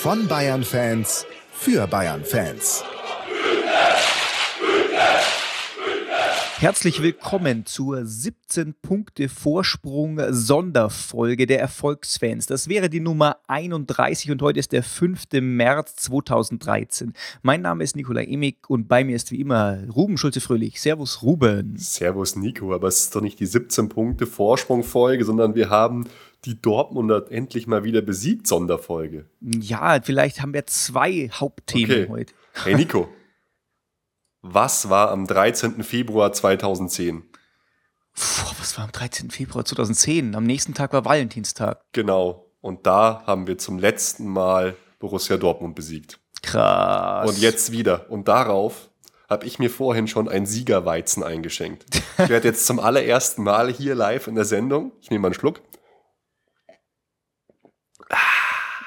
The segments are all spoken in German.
Von Bayern Fans für Bayern Fans. Herzlich willkommen zur 17 Punkte Vorsprung Sonderfolge der Erfolgsfans. Das wäre die Nummer 31 und heute ist der 5. März 2013. Mein Name ist Nikola Emig und bei mir ist wie immer Ruben Schulze-Fröhlich. Servus Ruben. Servus Nico, aber es ist doch nicht die 17 Punkte Vorsprung Folge, sondern wir haben die Dortmunder endlich mal wieder besiegt Sonderfolge. Ja, vielleicht haben wir zwei Hauptthemen Okay. heute. Hey Nico, was war am 13. Februar 2010? Puh, was war am 13. Februar 2010? Am nächsten Tag war Valentinstag. Genau, und da haben wir zum letzten Mal Borussia Dortmund besiegt. Krass. Und jetzt wieder. Und darauf habe ich mir vorhin schon ein Siegerweizen eingeschenkt. Ich werde jetzt zum allerersten Mal hier live in der Sendung, ich nehme mal einen Schluck,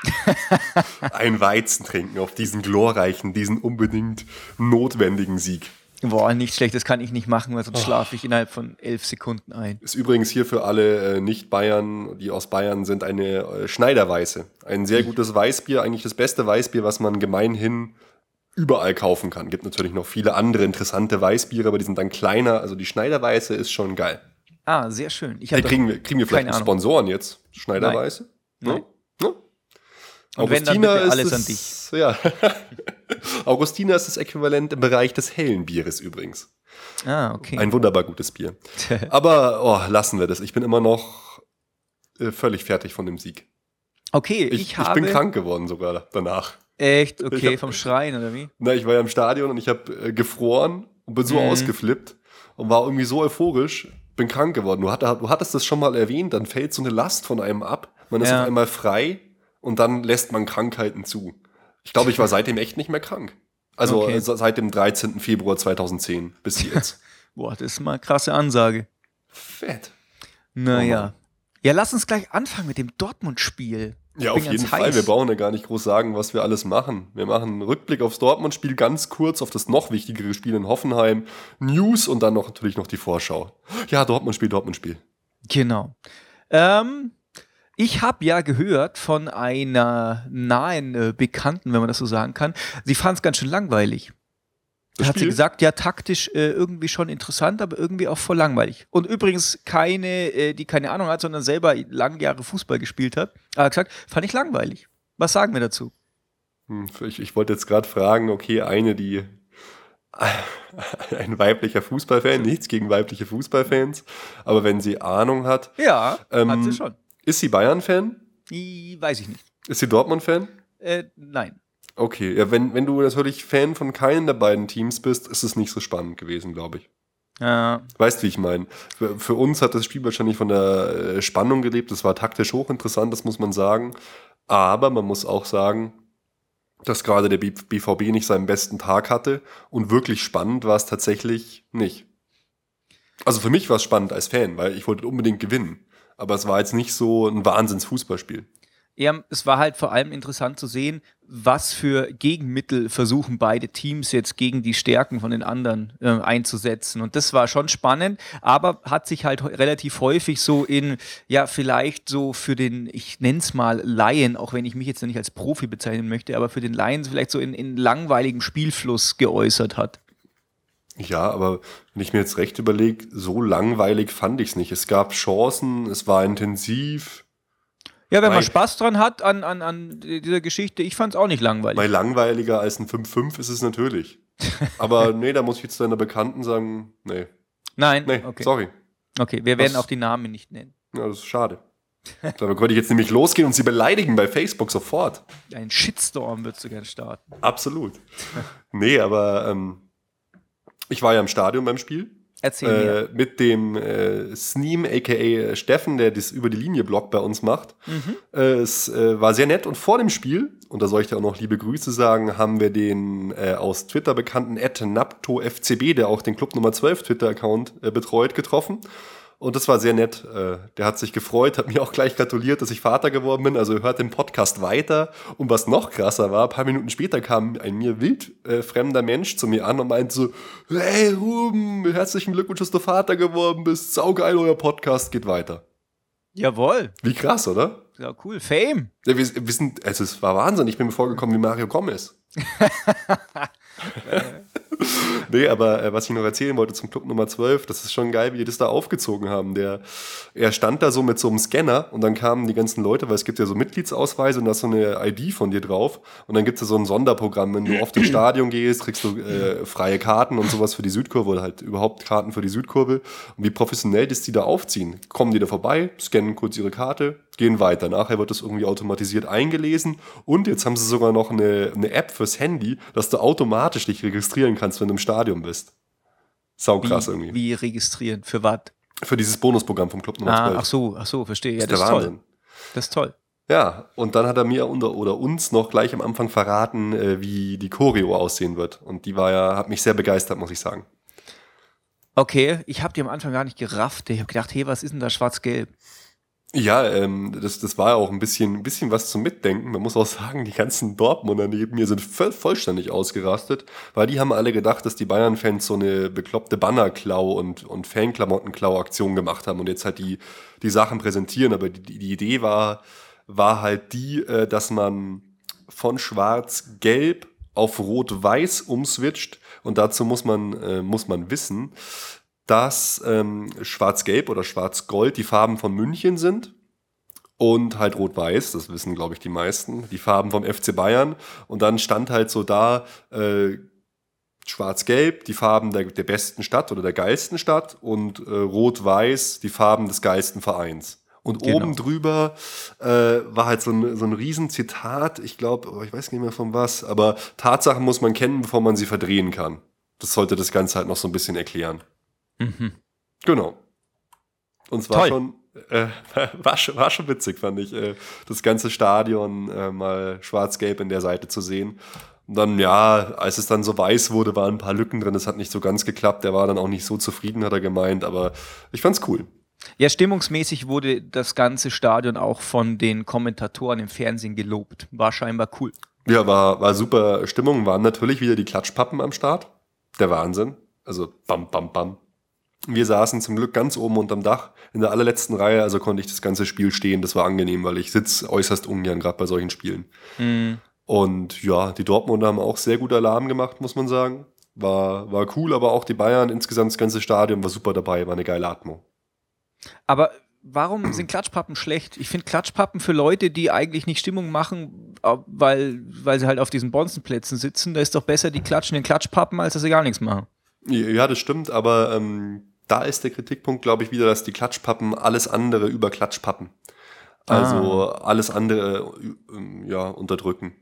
ein Weizen trinken auf diesen glorreichen, diesen unbedingt notwendigen Sieg. Boah, nicht schlecht, das kann ich nicht machen, weil sonst schlafe ich innerhalb von elf Sekunden ein. Ist übrigens hier für alle äh, Nicht-Bayern, die aus Bayern sind, eine äh, Schneiderweiße. Ein sehr gutes Weißbier, eigentlich das beste Weißbier, was man gemeinhin überall kaufen kann. Gibt natürlich noch viele andere interessante Weißbiere, aber die sind dann kleiner. Also die Schneiderweiße ist schon geil. Ah, sehr schön. Ich Hey, hab kriegen, wir, kriegen wir vielleicht. Sponsoren jetzt? Schneiderweiße? Nein. Ne? Ne? Und wenn, dann alles an dich. Ja. Augustina ist das Äquivalent im Bereich des hellen Bieres übrigens. Ah, okay. Ein wunderbar gutes Bier. Aber oh, lassen wir das. Ich bin immer noch äh, völlig fertig von dem Sieg. okay, ich, Ich, ich, habe bin krank geworden sogar danach. echt okay Ich hab- vom Schreien oder wie? Na, ich war ja im Stadion und ich habe äh, gefroren und bin so Mhm. ausgeflippt und war irgendwie so euphorisch, bin krank geworden. Du, hatt, du hattest das schon mal erwähnt, dann fällt so eine Last von einem ab. Man ist Ja. auf einmal frei und dann lässt man Krankheiten zu. Ich glaube, ich war seitdem echt nicht mehr krank. Also Okay. se- seit dem 13. Februar 2010 bis jetzt. Boah, das ist mal eine krasse Ansage. Fett. Naja. Ja, lass uns gleich anfangen mit dem Dortmund-Spiel. Ja, auf jeden Fall. heiß. Wir brauchen ja gar nicht groß sagen, was wir alles machen. Wir machen einen Rückblick aufs Dortmund-Spiel, ganz kurz auf das noch wichtigere Spiel in Hoffenheim, News und dann noch natürlich noch die Vorschau. Ja, Dortmund-Spiel, Dortmund-Spiel. Genau. Ähm, ich habe ja gehört von einer nahen äh, Bekannten, wenn man das so sagen kann, sie fand es ganz schön langweilig. Das hat sie Spiel? gesagt, ja, taktisch äh, irgendwie schon interessant, aber irgendwie auch voll langweilig. Und übrigens keine, äh, die keine Ahnung hat, sondern selber lange Jahre Fußball gespielt hat, hat gesagt, fand ich langweilig. Was sagen wir dazu? Hm, Ich, ich wollte jetzt gerade fragen, okay, eine, die ein weiblicher Fußballfan, nichts gegen weibliche Fußballfans, aber wenn sie Ahnung hat, Ja, Ähm, hat sie schon. Ist sie Bayern-Fan? Weiß ich nicht. Ist sie Dortmund-Fan? Äh, nein. Okay, ja, wenn, wenn du natürlich Fan von keinem der beiden Teams bist, ist es nicht so spannend gewesen, glaube ich. Ja, Weißt, wie ich meine? Für, für uns hat das Spiel wahrscheinlich von der äh, Spannung gelebt. Das war taktisch hochinteressant, das muss man sagen. Aber man muss auch sagen, dass gerade der BVB nicht seinen besten Tag hatte. Und wirklich spannend war es tatsächlich nicht. Also für mich war es spannend als Fan, weil ich wollte unbedingt gewinnen. Aber es war jetzt nicht so ein Wahnsinns-Fußballspiel. Ja, es war halt vor allem interessant zu sehen, was für Gegenmittel versuchen beide Teams jetzt gegen die Stärken von den anderen äh, einzusetzen. Und das war schon spannend, aber hat sich halt relativ häufig so in, ja, vielleicht so für den, ich nenne es mal Laien, auch wenn ich mich jetzt nicht als Profi bezeichnen möchte, aber für den Laien vielleicht so in, in langweiligem Spielfluss geäußert hat. Ja, aber wenn ich mir jetzt recht überlege, so langweilig fand ich es nicht. Es gab Chancen, es war intensiv. Ja, wenn man Spaß dran hat an, an, an dieser Geschichte, ich fand es auch nicht langweilig. Weil langweiliger als ein 5-5 ist es natürlich. Aber nee, da muss ich jetzt deiner Bekannten sagen, nee, Nein, nee, okay. sorry. Okay, wir werden Das- auch die Namen nicht nennen. Ja, das ist schade. Damit könnte ich jetzt nämlich losgehen und sie beleidigen bei Facebook sofort. Ein Shitstorm würdest du gern starten. Absolut. Nee, aber ähm, ich war ja im Stadion beim Spiel. Erzähl äh, mit dem äh, Sneem, aka Steffen, der das über die Linie Blog bei uns macht. Mhm. Äh, es äh, war sehr nett und vor dem Spiel, und da soll ich dir auch noch liebe Grüße sagen, haben wir den äh, aus Twitter bekannten Ed NaptoFCB, der auch den Club Nummer 12 Twitter-Account äh, betreut, getroffen. Und das war sehr nett. Äh, Der hat sich gefreut, hat mir auch gleich gratuliert, dass ich Vater geworden bin. Also hört den Podcast weiter. Und was noch krasser war, ein paar Minuten später kam ein mir wild äh, fremder Mensch zu mir an und meinte so, hey Ruben, herzlichen Glückwunsch, dass du Vater geworden bist. Saugeil, euer Podcast geht weiter. Jawohl. Wie krass, oder? Ja, cool. Fame. Ja, wir, wir sind, also es war Wahnsinn. Ich bin mir vorgekommen wie Mario Gomez. nee, aber äh, was ich noch erzählen wollte zum Club Nummer 12, das ist schon geil, wie die das da aufgezogen haben. Der, er stand da so mit so einem Scanner und dann kamen die ganzen Leute, weil es gibt ja so Mitgliedsausweise und da ist so eine ID von dir drauf. Und dann gibt es ja so ein Sonderprogramm, wenn du oft ins Stadion gehst, kriegst du äh, freie Karten und sowas für die Südkurve oder halt überhaupt Karten für die Südkurve. Und wie professionell das die da aufziehen. Kommen die da vorbei, scannen kurz ihre Karte, gehen weiter. Nachher wird das irgendwie automatisiert eingelesen und jetzt haben sie sogar noch eine, eine App fürs Handy, dass du automatisch dich registrieren kannst, wenn du im Stadion bist. Sau krass wie, irgendwie. Wie registrieren? Für was? Für dieses Bonusprogramm vom Club Nummer 12. Ah, ach so, ach so, verstehe. Ja, das der ist toll. Wahnsinn. Das ist toll. Ja, und dann hat er mir unter, oder uns noch gleich am Anfang verraten, äh, wie die Choreo aussehen wird. Und die war ja, hat mich sehr begeistert, muss ich sagen. Okay, ich habe die am Anfang gar nicht gerafft. Ich habe gedacht, hey, was ist denn da schwarz-gelb? Ja, ähm, das, das war auch ein bisschen, ein bisschen was zum Mitdenken. Man muss auch sagen, die ganzen Dortmunder neben mir sind voll, vollständig ausgerastet, weil die haben alle gedacht, dass die Bayern-Fans so eine bekloppte Bannerklau und, und Fanklamottenklau-Aktion gemacht haben und jetzt halt die, die Sachen präsentieren. Aber die, die Idee war, war halt die, äh, dass man von schwarz-gelb auf rot-weiß umswitcht. Und dazu muss man, äh, muss man wissen, dass ähm, Schwarz-Gelb oder Schwarz-Gold die Farben von München sind und halt Rot-Weiß, das wissen glaube ich die meisten, die Farben vom FC Bayern. Und dann stand halt so da äh, Schwarz-Gelb, die Farben der, der besten Stadt oder der geilsten Stadt und äh, Rot-Weiß, die Farben des geilsten Vereins. Und Genau. oben drüber äh, war halt so ein, so ein Riesenzitat, ich glaube, ich weiß nicht mehr von was, aber Tatsachen muss man kennen, bevor man sie verdrehen kann. Das sollte das Ganze halt noch so ein bisschen erklären. Mhm. Genau. Und es war Toll. schon, äh, war, schon, war schon witzig, fand ich, äh, das ganze Stadion äh, mal schwarz-gelb in der Seite zu sehen. Und dann, ja, als es dann so weiß wurde, waren ein paar Lücken drin. Das hat nicht so ganz geklappt. Der war dann auch nicht so zufrieden, hat er gemeint. Aber ich fand's cool. Ja, stimmungsmäßig wurde das ganze Stadion auch von den Kommentatoren im Fernsehen gelobt. War scheinbar cool. Ja, war, war super Stimmung. Waren natürlich wieder die Klatschpappen am Start. Der Wahnsinn. Also bam, bam, bam. Wir saßen zum Glück ganz oben unterm Dach in der allerletzten Reihe, also konnte ich das ganze Spiel stehen. Das war angenehm, weil ich sitze äußerst ungern gerade bei solchen Spielen. Und ja, die Dortmunder haben auch sehr gut Alarm gemacht, muss man sagen. War, war cool, aber auch die Bayern, insgesamt das ganze Stadion war super dabei, war eine geile Atmung. Aber warum sind Klatschpappen schlecht? Ich finde Klatschpappen für Leute, die eigentlich nicht Stimmung machen, weil, weil sie halt auf diesen Bonzenplätzen sitzen, da ist doch besser, die klatschen den Klatschpappen, als dass sie gar nichts machen. Ja, das stimmt, aber ähm, da ist der Kritikpunkt, glaube ich, wieder, dass die Klatschpappen alles andere über Klatschpappen. Also alles andere äh, ja, unterdrücken.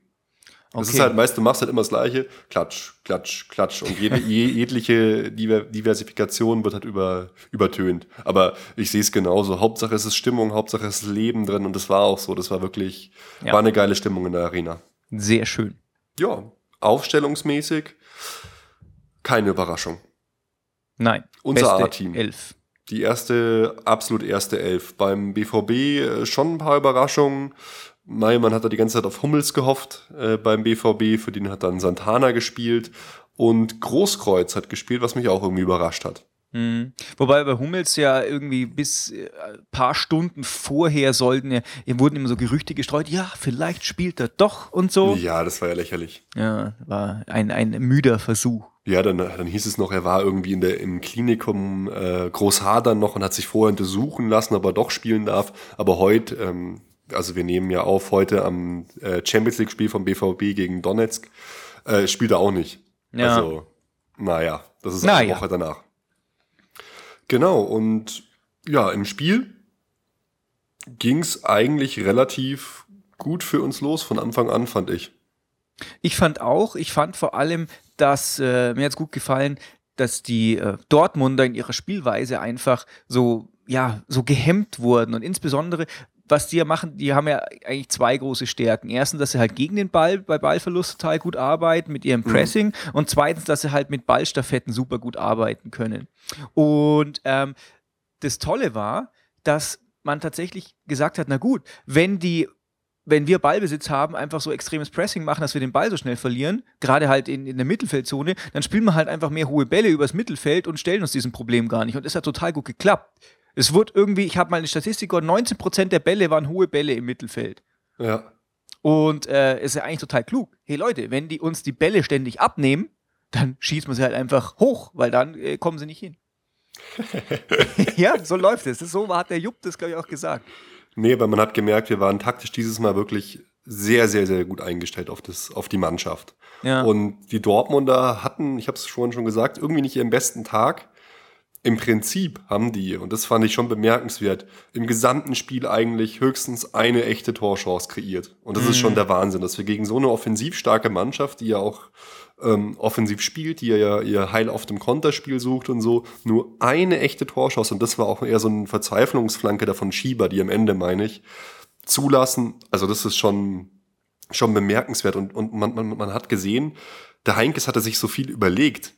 Das Okay. ist halt, weißt du, machst halt immer das Gleiche. Klatsch, klatsch, klatsch. Und jede, je, jegliche Diver Diversifikation wird halt über, übertönt. Aber ich sehe es genauso. Hauptsache es ist Stimmung, Hauptsache es ist Leben drin. Und das war auch so. Das war wirklich, Ja. war eine geile Stimmung in der Arena. Sehr schön. Ja, aufstellungsmäßig keine Überraschung. Nein. Unser A-Team. Elf. Die erste, absolut erste Elf. Beim BVB äh, schon ein paar Überraschungen. Man hat da die ganze Zeit auf Hummels gehofft äh, beim BVB, für den hat dann Santana gespielt und Großkreuz hat gespielt, was mich auch irgendwie überrascht hat. Mhm. Wobei bei Hummels ja irgendwie bis äh, ein paar Stunden vorher sollten ja, wurden immer so Gerüchte gestreut, ja, vielleicht spielt er doch und so. Ja, das war ja lächerlich. Ja, war ein, ein müder Versuch. Ja, dann, dann hieß es noch, er war irgendwie in der, im Klinikum äh, Großhadern noch und hat sich vorher untersuchen lassen, ob er doch spielen darf. Aber heute, ähm, also wir nehmen ja auf, heute am äh, Champions League-Spiel vom BVB gegen Donetsk, äh, spielt er auch nicht. Ja. Also, naja, das ist Na eine. Woche danach. Genau, und ja, im Spiel ging es eigentlich relativ gut für uns los, von Anfang an, fand ich. Ich fand auch, ich fand vor allem, dass äh, mir jetzt gut gefallen, dass die äh, Dortmunder in ihrer Spielweise einfach so, ja, so gehemmt wurden. Und insbesondere, was die ja machen, die haben ja eigentlich zwei große Stärken. Erstens, dass sie halt gegen den Ball bei Ballverlust total gut arbeiten mit ihrem Pressing mhm. und zweitens, dass sie halt mit Ballstaffetten super gut arbeiten können. Und ähm, das Tolle war, dass man tatsächlich gesagt hat, na gut, wenn die wenn wir Ballbesitz haben, einfach so extremes Pressing machen, dass wir den Ball so schnell verlieren, gerade halt in, in der Mittelfeldzone, dann spielen wir halt einfach mehr hohe Bälle übers Mittelfeld und stellen uns diesem Problem gar nicht. Und es hat total gut geklappt. Es wurde irgendwie, ich habe mal eine Statistik gehört, 19% der Bälle waren hohe Bälle im Mittelfeld. Ja. Und äh, ist ja eigentlich total klug. Hey Leute, wenn die uns die Bälle ständig abnehmen, dann schießen wir sie halt einfach hoch, weil dann äh, kommen sie nicht hin. ja, so läuft es. So hat der Jupp das, glaube ich, auch gesagt. Nee, weil man hat gemerkt, wir waren taktisch dieses Mal wirklich sehr, sehr, sehr gut eingestellt auf, das, auf die Mannschaft. Ja. Und die Dortmunder hatten, ich habe es schon schon gesagt, irgendwie nicht ihren besten Tag. Im Prinzip haben die, und das fand ich schon bemerkenswert, im gesamten Spiel eigentlich höchstens eine echte Torchance kreiert. Und das mhm. ist schon der Wahnsinn, dass wir gegen so eine offensiv starke Mannschaft, die ja auch ähm, offensiv spielt, die ja ihr Heil auf dem Konterspiel sucht und so, nur eine echte Torschuss, und das war auch eher so eine Verzweiflungsflanke davon Schieber, die am Ende, meine ich, zulassen. Also das ist schon, schon bemerkenswert und, und man, man, man hat gesehen, der Heinkes hatte sich so viel überlegt.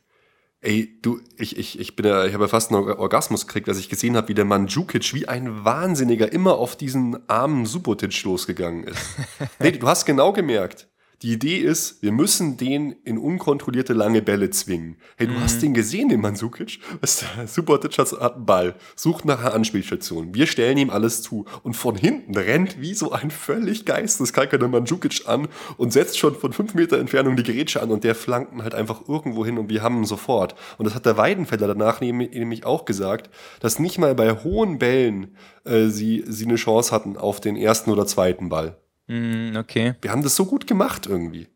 Ey, du, ich, ich, ich bin ja, ich habe ja fast einen Orgasmus gekriegt, als ich gesehen habe, wie der Mandzukic wie ein Wahnsinniger immer auf diesen armen Subotic losgegangen ist. nee, du hast genau gemerkt, die Idee ist, wir müssen den in unkontrollierte lange Bälle zwingen. Hey, du mhm. hast den gesehen, den Mansukic? Subotic hat einen Ball, sucht nach einer Anspielstation. Wir stellen ihm alles zu. Und von hinten rennt wie so ein völlig geisteskalker der Mandzukic an und setzt schon von fünf Meter Entfernung die Gerätsche an und der flanken halt einfach irgendwo hin und wir haben ihn sofort. Und das hat der Weidenfeller danach nämlich auch gesagt, dass nicht mal bei hohen Bällen äh, sie, sie eine Chance hatten auf den ersten oder zweiten Ball. Mm, okay. Wir haben das so gut gemacht irgendwie.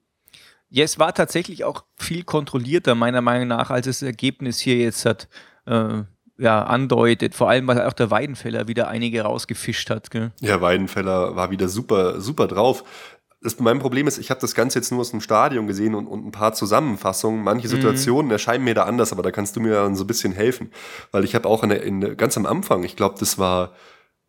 Ja, es war tatsächlich auch viel kontrollierter, meiner Meinung nach, als das Ergebnis hier jetzt hat. Äh, ja, andeutet, vor allem weil auch der Weidenfeller wieder einige rausgefischt hat. Gell? Ja, Weidenfeller war wieder super, super drauf. Das, mein Problem ist, ich habe das Ganze jetzt nur aus dem Stadion gesehen und, und ein paar Zusammenfassungen. Manche mhm. Situationen mhm. erscheinen mir da anders, aber da kannst du mir dann so ein bisschen helfen. Weil ich habe auch in der, in, ganz am Anfang, ich glaube, das war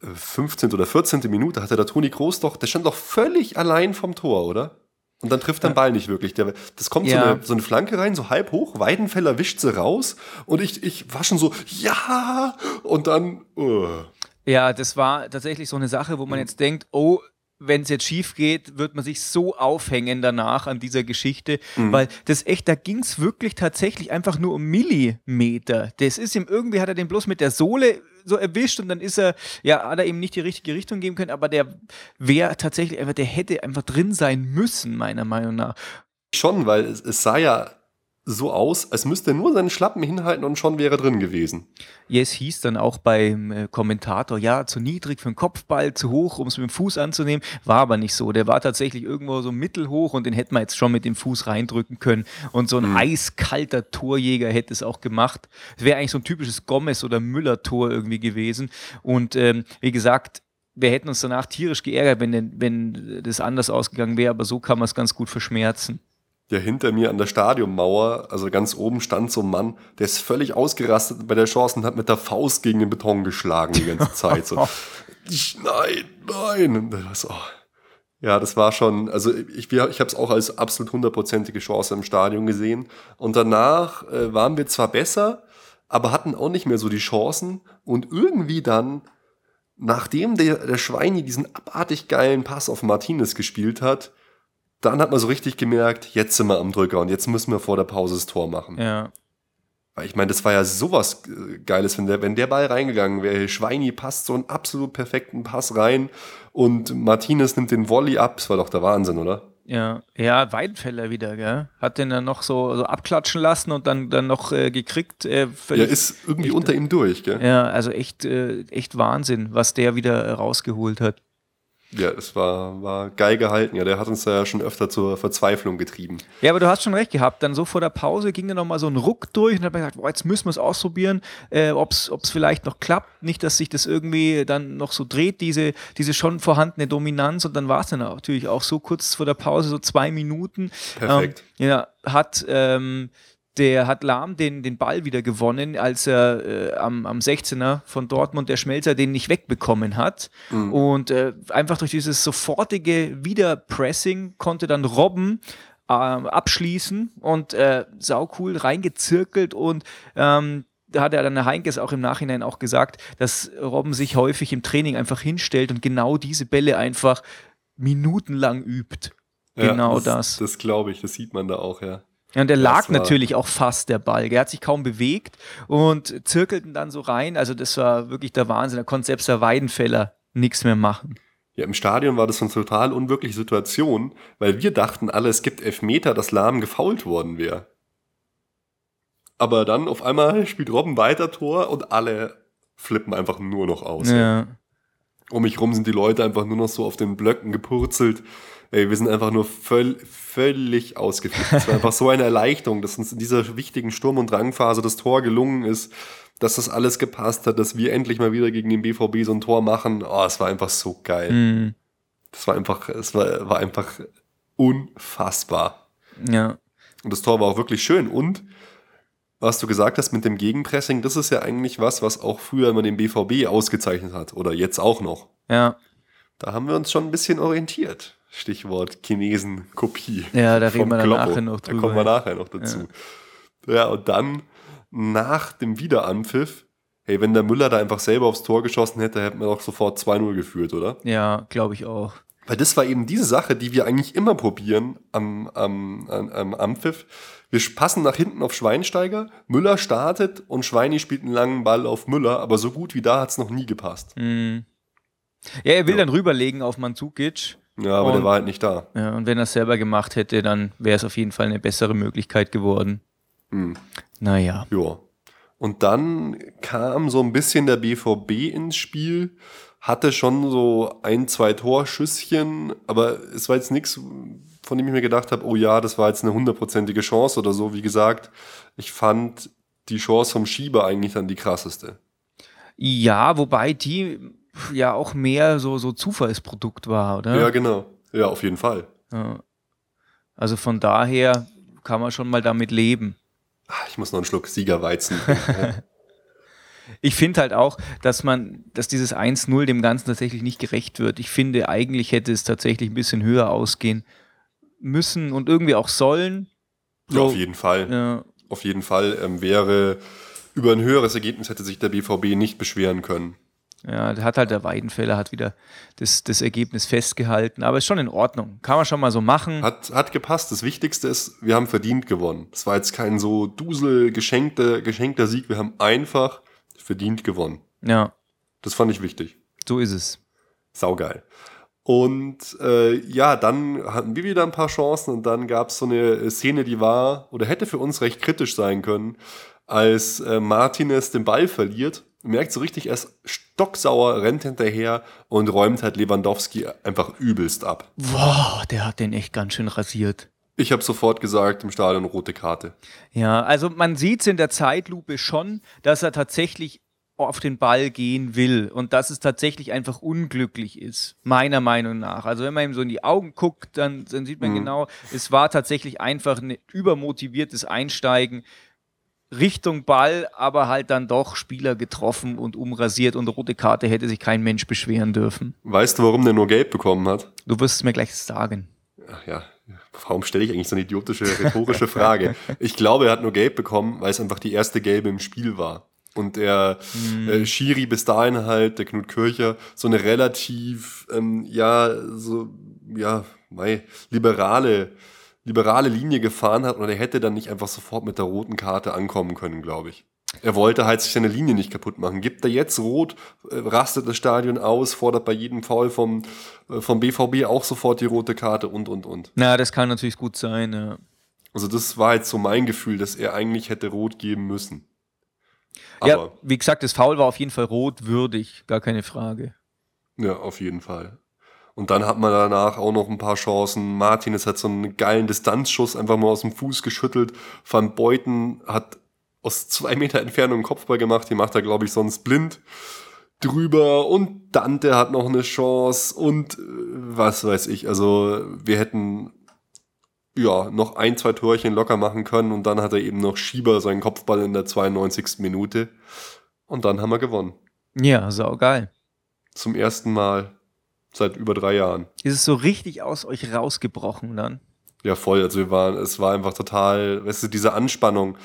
15. oder 14. Minute hatte der Toni Groß doch, der stand doch völlig allein vom Tor, oder? Und dann trifft er den Ball nicht wirklich. Der, das kommt ja. so, eine, so eine Flanke rein, so halb hoch, Weidenfeller wischt sie raus und ich, ich war schon so, ja, und dann, uh. Ja, das war tatsächlich so eine Sache, wo man jetzt denkt, oh, wenn es jetzt schief geht, wird man sich so aufhängen danach an dieser Geschichte, mhm. weil das echt, da ging es wirklich tatsächlich einfach nur um Millimeter. Das ist ihm irgendwie, hat er den bloß mit der Sohle so erwischt und dann ist er, ja, hat er eben nicht die richtige Richtung geben können, aber der wäre tatsächlich einfach, der hätte einfach drin sein müssen, meiner Meinung nach. Schon, weil es, es sah ja so aus, als müsste er nur seinen Schlappen hinhalten und schon wäre drin gewesen. Ja, es hieß dann auch beim äh, Kommentator, ja, zu niedrig für den Kopfball, zu hoch, um es mit dem Fuß anzunehmen. War aber nicht so. Der war tatsächlich irgendwo so mittelhoch und den hätte man jetzt schon mit dem Fuß reindrücken können. Und so ein mhm. eiskalter Torjäger hätte es auch gemacht. Es wäre eigentlich so ein typisches Gomez- oder Müller-Tor irgendwie gewesen. Und ähm, wie gesagt, wir hätten uns danach tierisch geärgert, wenn, wenn das anders ausgegangen wäre, aber so kann man es ganz gut verschmerzen ja hinter mir an der Stadionmauer, also ganz oben stand so ein Mann, der ist völlig ausgerastet bei der Chance und hat mit der Faust gegen den Beton geschlagen die ganze Zeit. So, nein, nein. Und das, oh. Ja, das war schon, also ich, ich habe es auch als absolut hundertprozentige Chance im Stadion gesehen. Und danach äh, waren wir zwar besser, aber hatten auch nicht mehr so die Chancen. Und irgendwie dann, nachdem der, der Schweini diesen abartig geilen Pass auf Martinez gespielt hat, dann hat man so richtig gemerkt, jetzt sind wir am Drücker und jetzt müssen wir vor der Pause das Tor machen. Ja. Weil ich meine, das war ja sowas äh, Geiles, wenn der, wenn der Ball reingegangen wäre. Schweini passt so einen absolut perfekten Pass rein und Martinez nimmt den Volley ab. Das war doch der Wahnsinn, oder? Ja, ja, Weidenfeller wieder, gell? Hat den dann noch so, so abklatschen lassen und dann, dann noch äh, gekriegt. Äh, ja, ist irgendwie echt, unter ihm durch, gell? Ja, also echt, äh, echt Wahnsinn, was der wieder rausgeholt hat. Ja, es war, war geil gehalten. Ja, der hat uns da ja schon öfter zur Verzweiflung getrieben. Ja, aber du hast schon recht gehabt. Dann so vor der Pause ging dann nochmal so ein Ruck durch und hat man gesagt, boah, jetzt müssen wir es ausprobieren, äh, ob es vielleicht noch klappt. Nicht, dass sich das irgendwie dann noch so dreht, diese, diese schon vorhandene Dominanz. Und dann war es dann natürlich auch so kurz vor der Pause, so zwei Minuten. Perfekt. Ähm, ja, hat ähm, der hat Lahm den, den Ball wieder gewonnen, als er äh, am, am 16er von Dortmund der Schmelzer den nicht wegbekommen hat. Mhm. Und äh, einfach durch dieses sofortige Wiederpressing konnte dann Robben äh, abschließen und äh, saucool reingezirkelt und ähm, da hat er dann Heinkes auch im Nachhinein auch gesagt, dass Robben sich häufig im Training einfach hinstellt und genau diese Bälle einfach minutenlang übt. Genau ja, das. Das, das glaube ich, das sieht man da auch, ja. Ja, und der lag natürlich auch fast, der Ball. Der hat sich kaum bewegt und zirkelten dann so rein. Also, das war wirklich der Wahnsinn. Da konnte selbst der Weidenfeller nichts mehr machen. Ja, im Stadion war das eine total unwirkliche Situation, weil wir dachten alle, es gibt Elfmeter, dass Lahm gefault worden wäre. Aber dann auf einmal spielt Robben weiter Tor und alle flippen einfach nur noch aus. Ja. Um mich rum sind die Leute einfach nur noch so auf den Blöcken gepurzelt. Ey, wir sind einfach nur völ völlig ausgeflippt. Es war einfach so eine Erleichterung, dass uns in dieser wichtigen Sturm- und Drangphase das Tor gelungen ist, dass das alles gepasst hat, dass wir endlich mal wieder gegen den BVB so ein Tor machen. Oh, es war einfach so geil. Mhm. Das war einfach, es war, war einfach unfassbar. Ja. Und das Tor war auch wirklich schön. Und was du gesagt hast mit dem Gegenpressing, das ist ja eigentlich was, was auch früher immer den BVB ausgezeichnet hat. Oder jetzt auch noch. Ja. Da haben wir uns schon ein bisschen orientiert. Stichwort Chinesen-Kopie. Ja, da reden wir dann nachher noch drüber. Da kommen wir nachher noch dazu. Ja. ja, und dann nach dem Wiederanpfiff, hey, wenn der Müller da einfach selber aufs Tor geschossen hätte, hätten wir doch sofort 2-0 geführt, oder? Ja, glaube ich auch. Weil das war eben diese Sache, die wir eigentlich immer probieren am, am, am, am Anpfiff. Wir passen nach hinten auf Schweinsteiger, Müller startet und Schweini spielt einen langen Ball auf Müller, aber so gut wie da hat es noch nie gepasst. Mhm. Ja, er will ja. dann rüberlegen auf Mandzukic ja, aber und, der war halt nicht da. Ja, und wenn er es selber gemacht hätte, dann wäre es auf jeden Fall eine bessere Möglichkeit geworden. Hm. Naja. Ja. Und dann kam so ein bisschen der BVB ins Spiel, hatte schon so ein, zwei Torschüsschen, aber es war jetzt nichts, von dem ich mir gedacht habe, oh ja, das war jetzt eine hundertprozentige Chance oder so. Wie gesagt, ich fand die Chance vom Schieber eigentlich dann die krasseste. Ja, wobei die ja auch mehr so, so Zufallsprodukt war, oder? Ja, genau. Ja, auf jeden Fall. Ja. Also von daher kann man schon mal damit leben. Ach, ich muss noch einen Schluck Siegerweizen Ich finde halt auch, dass man, dass dieses 1-0 dem Ganzen tatsächlich nicht gerecht wird. Ich finde, eigentlich hätte es tatsächlich ein bisschen höher ausgehen müssen und irgendwie auch sollen. So, ja, auf jeden Fall. Ja. Auf jeden Fall ähm, wäre über ein höheres Ergebnis hätte sich der BVB nicht beschweren können. Ja, da hat halt der Weidenfeller hat wieder das, das Ergebnis festgehalten, aber ist schon in Ordnung. Kann man schon mal so machen. Hat, hat gepasst. Das Wichtigste ist, wir haben verdient gewonnen. Es war jetzt kein so dusel geschenkter, geschenkter Sieg. Wir haben einfach verdient gewonnen. Ja. Das fand ich wichtig. So ist es. Saugeil. Und äh, ja, dann hatten wir wieder ein paar Chancen und dann gab es so eine Szene, die war oder hätte für uns recht kritisch sein können, als äh, Martinez den Ball verliert merkt so richtig, er ist stocksauer, rennt hinterher und räumt halt Lewandowski einfach übelst ab. Boah, der hat den echt ganz schön rasiert. Ich habe sofort gesagt, im Stadion rote Karte. Ja, also man sieht es in der Zeitlupe schon, dass er tatsächlich auf den Ball gehen will und dass es tatsächlich einfach unglücklich ist, meiner Meinung nach. Also wenn man ihm so in die Augen guckt, dann, dann sieht man mhm. genau, es war tatsächlich einfach ein übermotiviertes Einsteigen Richtung Ball, aber halt dann doch Spieler getroffen und umrasiert und rote Karte hätte sich kein Mensch beschweren dürfen. Weißt du, warum der nur gelb bekommen hat? Du wirst es mir gleich sagen. Ach ja, warum stelle ich eigentlich so eine idiotische rhetorische Frage? ich glaube, er hat nur gelb bekommen, weil es einfach die erste gelbe im Spiel war. Und der mm. äh, Schiri bis dahin halt, der Knut Kircher, so eine relativ, ähm, ja, so, ja, mei, liberale liberale Linie gefahren hat und er hätte dann nicht einfach sofort mit der roten Karte ankommen können, glaube ich. Er wollte halt sich seine Linie nicht kaputt machen. Gibt er jetzt rot, äh, rastet das Stadion aus, fordert bei jedem Foul vom, äh, vom BVB auch sofort die rote Karte und, und, und. Na, das kann natürlich gut sein, ja. Also das war jetzt so mein Gefühl, dass er eigentlich hätte rot geben müssen. Aber ja, wie gesagt, das Foul war auf jeden Fall rot würdig, gar keine Frage. Ja, auf jeden Fall. Und dann hat man danach auch noch ein paar Chancen. Martinez hat so einen geilen Distanzschuss einfach mal aus dem Fuß geschüttelt. Van Beuten hat aus zwei Meter Entfernung einen Kopfball gemacht. Die macht er, glaube ich, sonst blind drüber. Und Dante hat noch eine Chance. Und äh, was weiß ich. Also wir hätten ja, noch ein, zwei Torchen locker machen können und dann hat er eben noch Schieber seinen Kopfball in der 92. Minute und dann haben wir gewonnen. Ja, saugeil. Zum ersten Mal seit über drei Jahren. Ist es so richtig aus euch rausgebrochen dann? Ja, voll. Also wir waren, es war einfach total, weißt du, diese Anspannung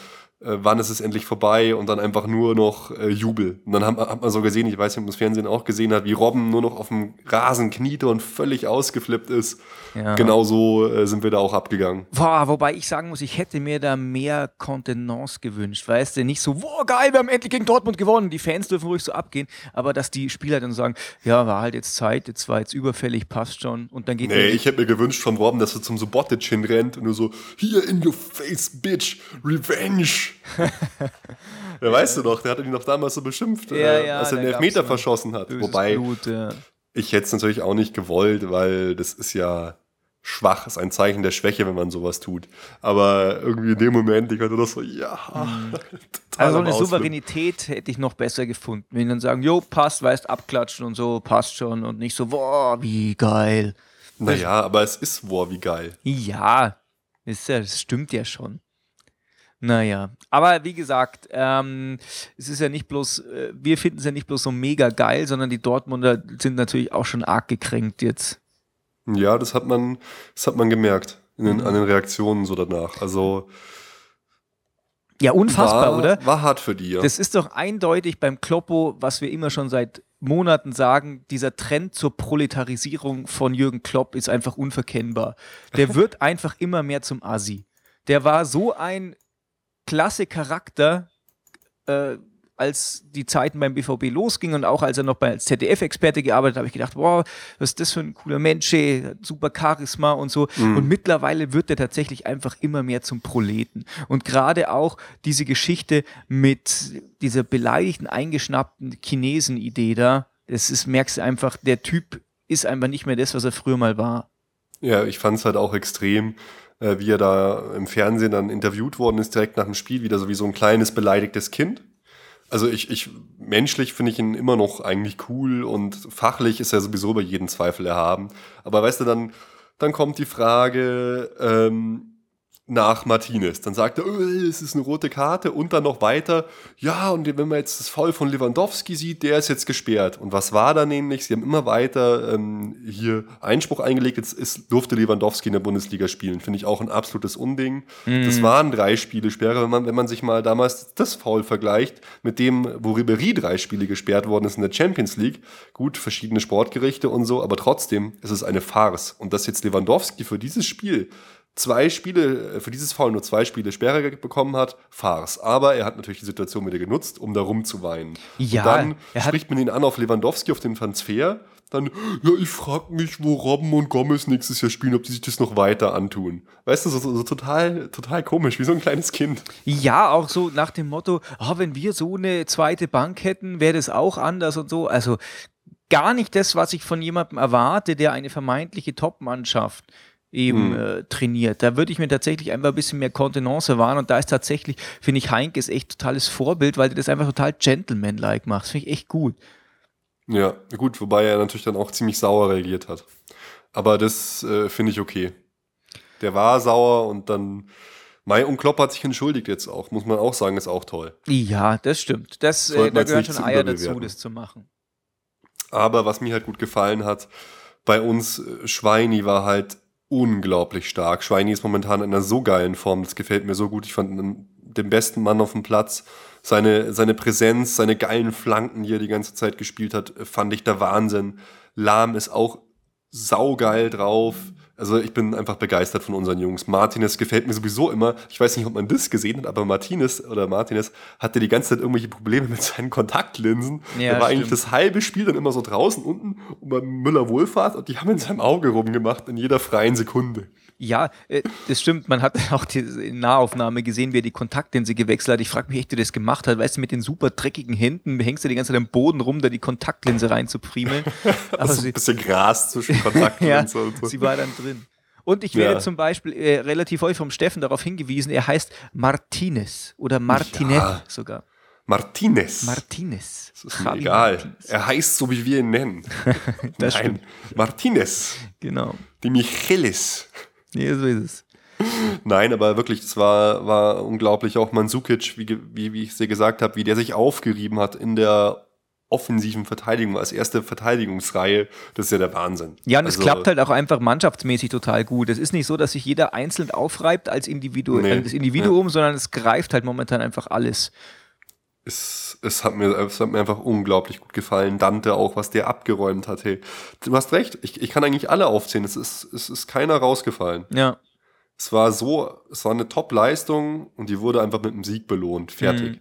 wann ist es endlich vorbei und dann einfach nur noch äh, Jubel. Und dann hat, hat man so gesehen, ich weiß nicht, ob man das Fernsehen auch gesehen hat, wie Robben nur noch auf dem Rasen kniete und völlig ausgeflippt ist. Ja. Genau so äh, sind wir da auch abgegangen. Boah, wobei ich sagen muss, ich hätte mir da mehr Kontenance gewünscht, weißt du, nicht so, boah, geil, wir haben endlich gegen Dortmund gewonnen, die Fans dürfen ruhig so abgehen, aber dass die Spieler dann sagen, ja, war halt jetzt Zeit, jetzt war jetzt überfällig, passt schon und dann geht Nee, ich hätte mir gewünscht von Robben, dass er zum Subotic hinrennt und nur so, hier in your face, bitch, revenge. ja, weißt du doch, der hat ihn doch damals so beschimpft, ja, äh, ja, als er den Elfmeter verschossen hat. Wobei, Blut, ja. ich hätte es natürlich auch nicht gewollt, weil das ist ja schwach, ist ein Zeichen der Schwäche, wenn man sowas tut. Aber irgendwie in dem Moment, ich hatte das so, ja. Mhm. Also eine Souveränität hätte ich noch besser gefunden. Wenn dann sagen, jo, passt, weißt, abklatschen und so, passt schon und nicht so, boah, wie geil. Naja, aber es ist, boah, wie geil. Ja, ist ja, das stimmt ja schon. Naja, aber wie gesagt, ähm, es ist ja nicht bloß, äh, wir finden es ja nicht bloß so mega geil, sondern die Dortmunder sind natürlich auch schon arg gekränkt jetzt. Ja, das hat man, das hat man gemerkt in den, mhm. an den Reaktionen so danach. Also ja, unfassbar, war, oder? War hart für die, ja. Das ist doch eindeutig beim Kloppo, was wir immer schon seit Monaten sagen, dieser Trend zur Proletarisierung von Jürgen Klopp ist einfach unverkennbar. Der wird einfach immer mehr zum Asi. Der war so ein klasse Charakter, äh, als die Zeiten beim BVB losgingen und auch als er noch bei als ZDF-Experte gearbeitet hat, habe ich gedacht, wow, was ist das für ein cooler Mensch, ey, super Charisma und so. Mhm. Und mittlerweile wird er tatsächlich einfach immer mehr zum Proleten. Und gerade auch diese Geschichte mit dieser beleidigten, eingeschnappten Chinesen-Idee da, das ist, merkst du einfach, der Typ ist einfach nicht mehr das, was er früher mal war. Ja, ich fand es halt auch extrem äh, wie er da im Fernsehen dann interviewt worden ist, direkt nach dem Spiel, wieder so wie so ein kleines beleidigtes Kind. Also ich, ich menschlich finde ich ihn immer noch eigentlich cool und fachlich ist er sowieso über jeden Zweifel erhaben. Aber weißt du, dann, dann kommt die Frage, ähm, nach Martinez. Dann sagt er, oh, es ist eine rote Karte und dann noch weiter, ja, und wenn man jetzt das Foul von Lewandowski sieht, der ist jetzt gesperrt. Und was war da nämlich? Sie haben immer weiter ähm, hier Einspruch eingelegt, jetzt ist, durfte Lewandowski in der Bundesliga spielen. Finde ich auch ein absolutes Unding. Mm. Das waren drei Spiele Sperre, wenn man, wenn man sich mal damals das Foul vergleicht mit dem, wo Ribéry drei Spiele gesperrt worden ist in der Champions League. Gut, verschiedene Sportgerichte und so, aber trotzdem ist es eine Farce. Und dass jetzt Lewandowski für dieses Spiel zwei Spiele, äh, für dieses Foul nur zwei Spiele Sperre bekommen hat, Farce. Aber er hat natürlich die Situation wieder genutzt, um da rumzuweinen. Ja, und dann spricht man ihn an auf Lewandowski, auf den Transfer. Dann, ja, ich frage mich, wo Robben und Gomez nächstes Jahr spielen, ob die sich das noch weiter antun. Weißt du, so, so, so total, total komisch, wie so ein kleines Kind. Ja, auch so nach dem Motto, oh, wenn wir so eine zweite Bank hätten, wäre das auch anders und so. Also gar nicht das, was ich von jemandem erwarte, der eine vermeintliche Top-Mannschaft eben mhm. äh, trainiert. Da würde ich mir tatsächlich einfach ein bisschen mehr Kontenance wahren und da ist tatsächlich, finde ich, Heinkes echt totales Vorbild, weil der das einfach total gentleman-like macht. Das finde ich echt gut. Ja, gut, wobei er natürlich dann auch ziemlich sauer reagiert hat. Aber das äh, finde ich okay. Der war sauer und dann Mai und Klopp hat sich entschuldigt jetzt auch, muss man auch sagen, ist auch toll. Ja, das stimmt. Das, äh, da gehören schon Eier dazu, das zu machen. Aber was mir halt gut gefallen hat, bei uns äh, Schweini war halt unglaublich stark. Schweini ist momentan in einer so geilen Form, das gefällt mir so gut. Ich fand den besten Mann auf dem Platz. Seine, seine Präsenz, seine geilen Flanken, die er die ganze Zeit gespielt hat, fand ich der Wahnsinn. Lahm ist auch saugeil drauf. Also ich bin einfach begeistert von unseren Jungs. Martinez gefällt mir sowieso immer. Ich weiß nicht, ob man das gesehen hat, aber Martinez oder Martinez hatte die ganze Zeit irgendwelche Probleme mit seinen Kontaktlinsen. Ja, er war stimmt. eigentlich das halbe Spiel dann immer so draußen unten und beim Müller Wohlfahrt und die haben in seinem Auge rumgemacht in jeder freien Sekunde. Ja, äh, das stimmt. Man hat auch die Nahaufnahme gesehen, wie er die Kontaktlinse gewechselt hat. Ich frage mich echt, wie er das gemacht hat. Weißt du, mit den super dreckigen Händen hängst du die ganze Zeit am Boden rum, da die Kontaktlinse reinzupriemeln. Aber so ein bisschen Gras zwischen Kontaktlinse ja, und so. Sie war dann drin. Und ich werde ja. zum Beispiel äh, relativ häufig vom Steffen darauf hingewiesen, er heißt Martinez oder Martinez ja. sogar. Martinez. Martinez. Das ist mir egal. Martinez. Er heißt so, wie wir ihn nennen. Nein, stimmt. Martinez. Genau. Die Michelis. Nee, so ist es. Nein, aber wirklich, es war, war unglaublich. Auch Mansukic, wie, wie, wie ich es dir gesagt habe, wie der sich aufgerieben hat in der offensiven Verteidigung als erste Verteidigungsreihe, das ist ja der Wahnsinn. Ja, und also, es klappt halt auch einfach mannschaftsmäßig total gut. Es ist nicht so, dass sich jeder einzeln aufreibt als Individu nee, als Individuum, ja. sondern es greift halt momentan einfach alles. Es, es, hat mir, es hat mir einfach unglaublich gut gefallen. Dante auch, was der abgeräumt hat. Hey, du hast recht, ich, ich kann eigentlich alle aufzählen. Es ist, es ist keiner rausgefallen. Ja. Es war so, es war eine Top-Leistung und die wurde einfach mit einem Sieg belohnt. Fertig. Mhm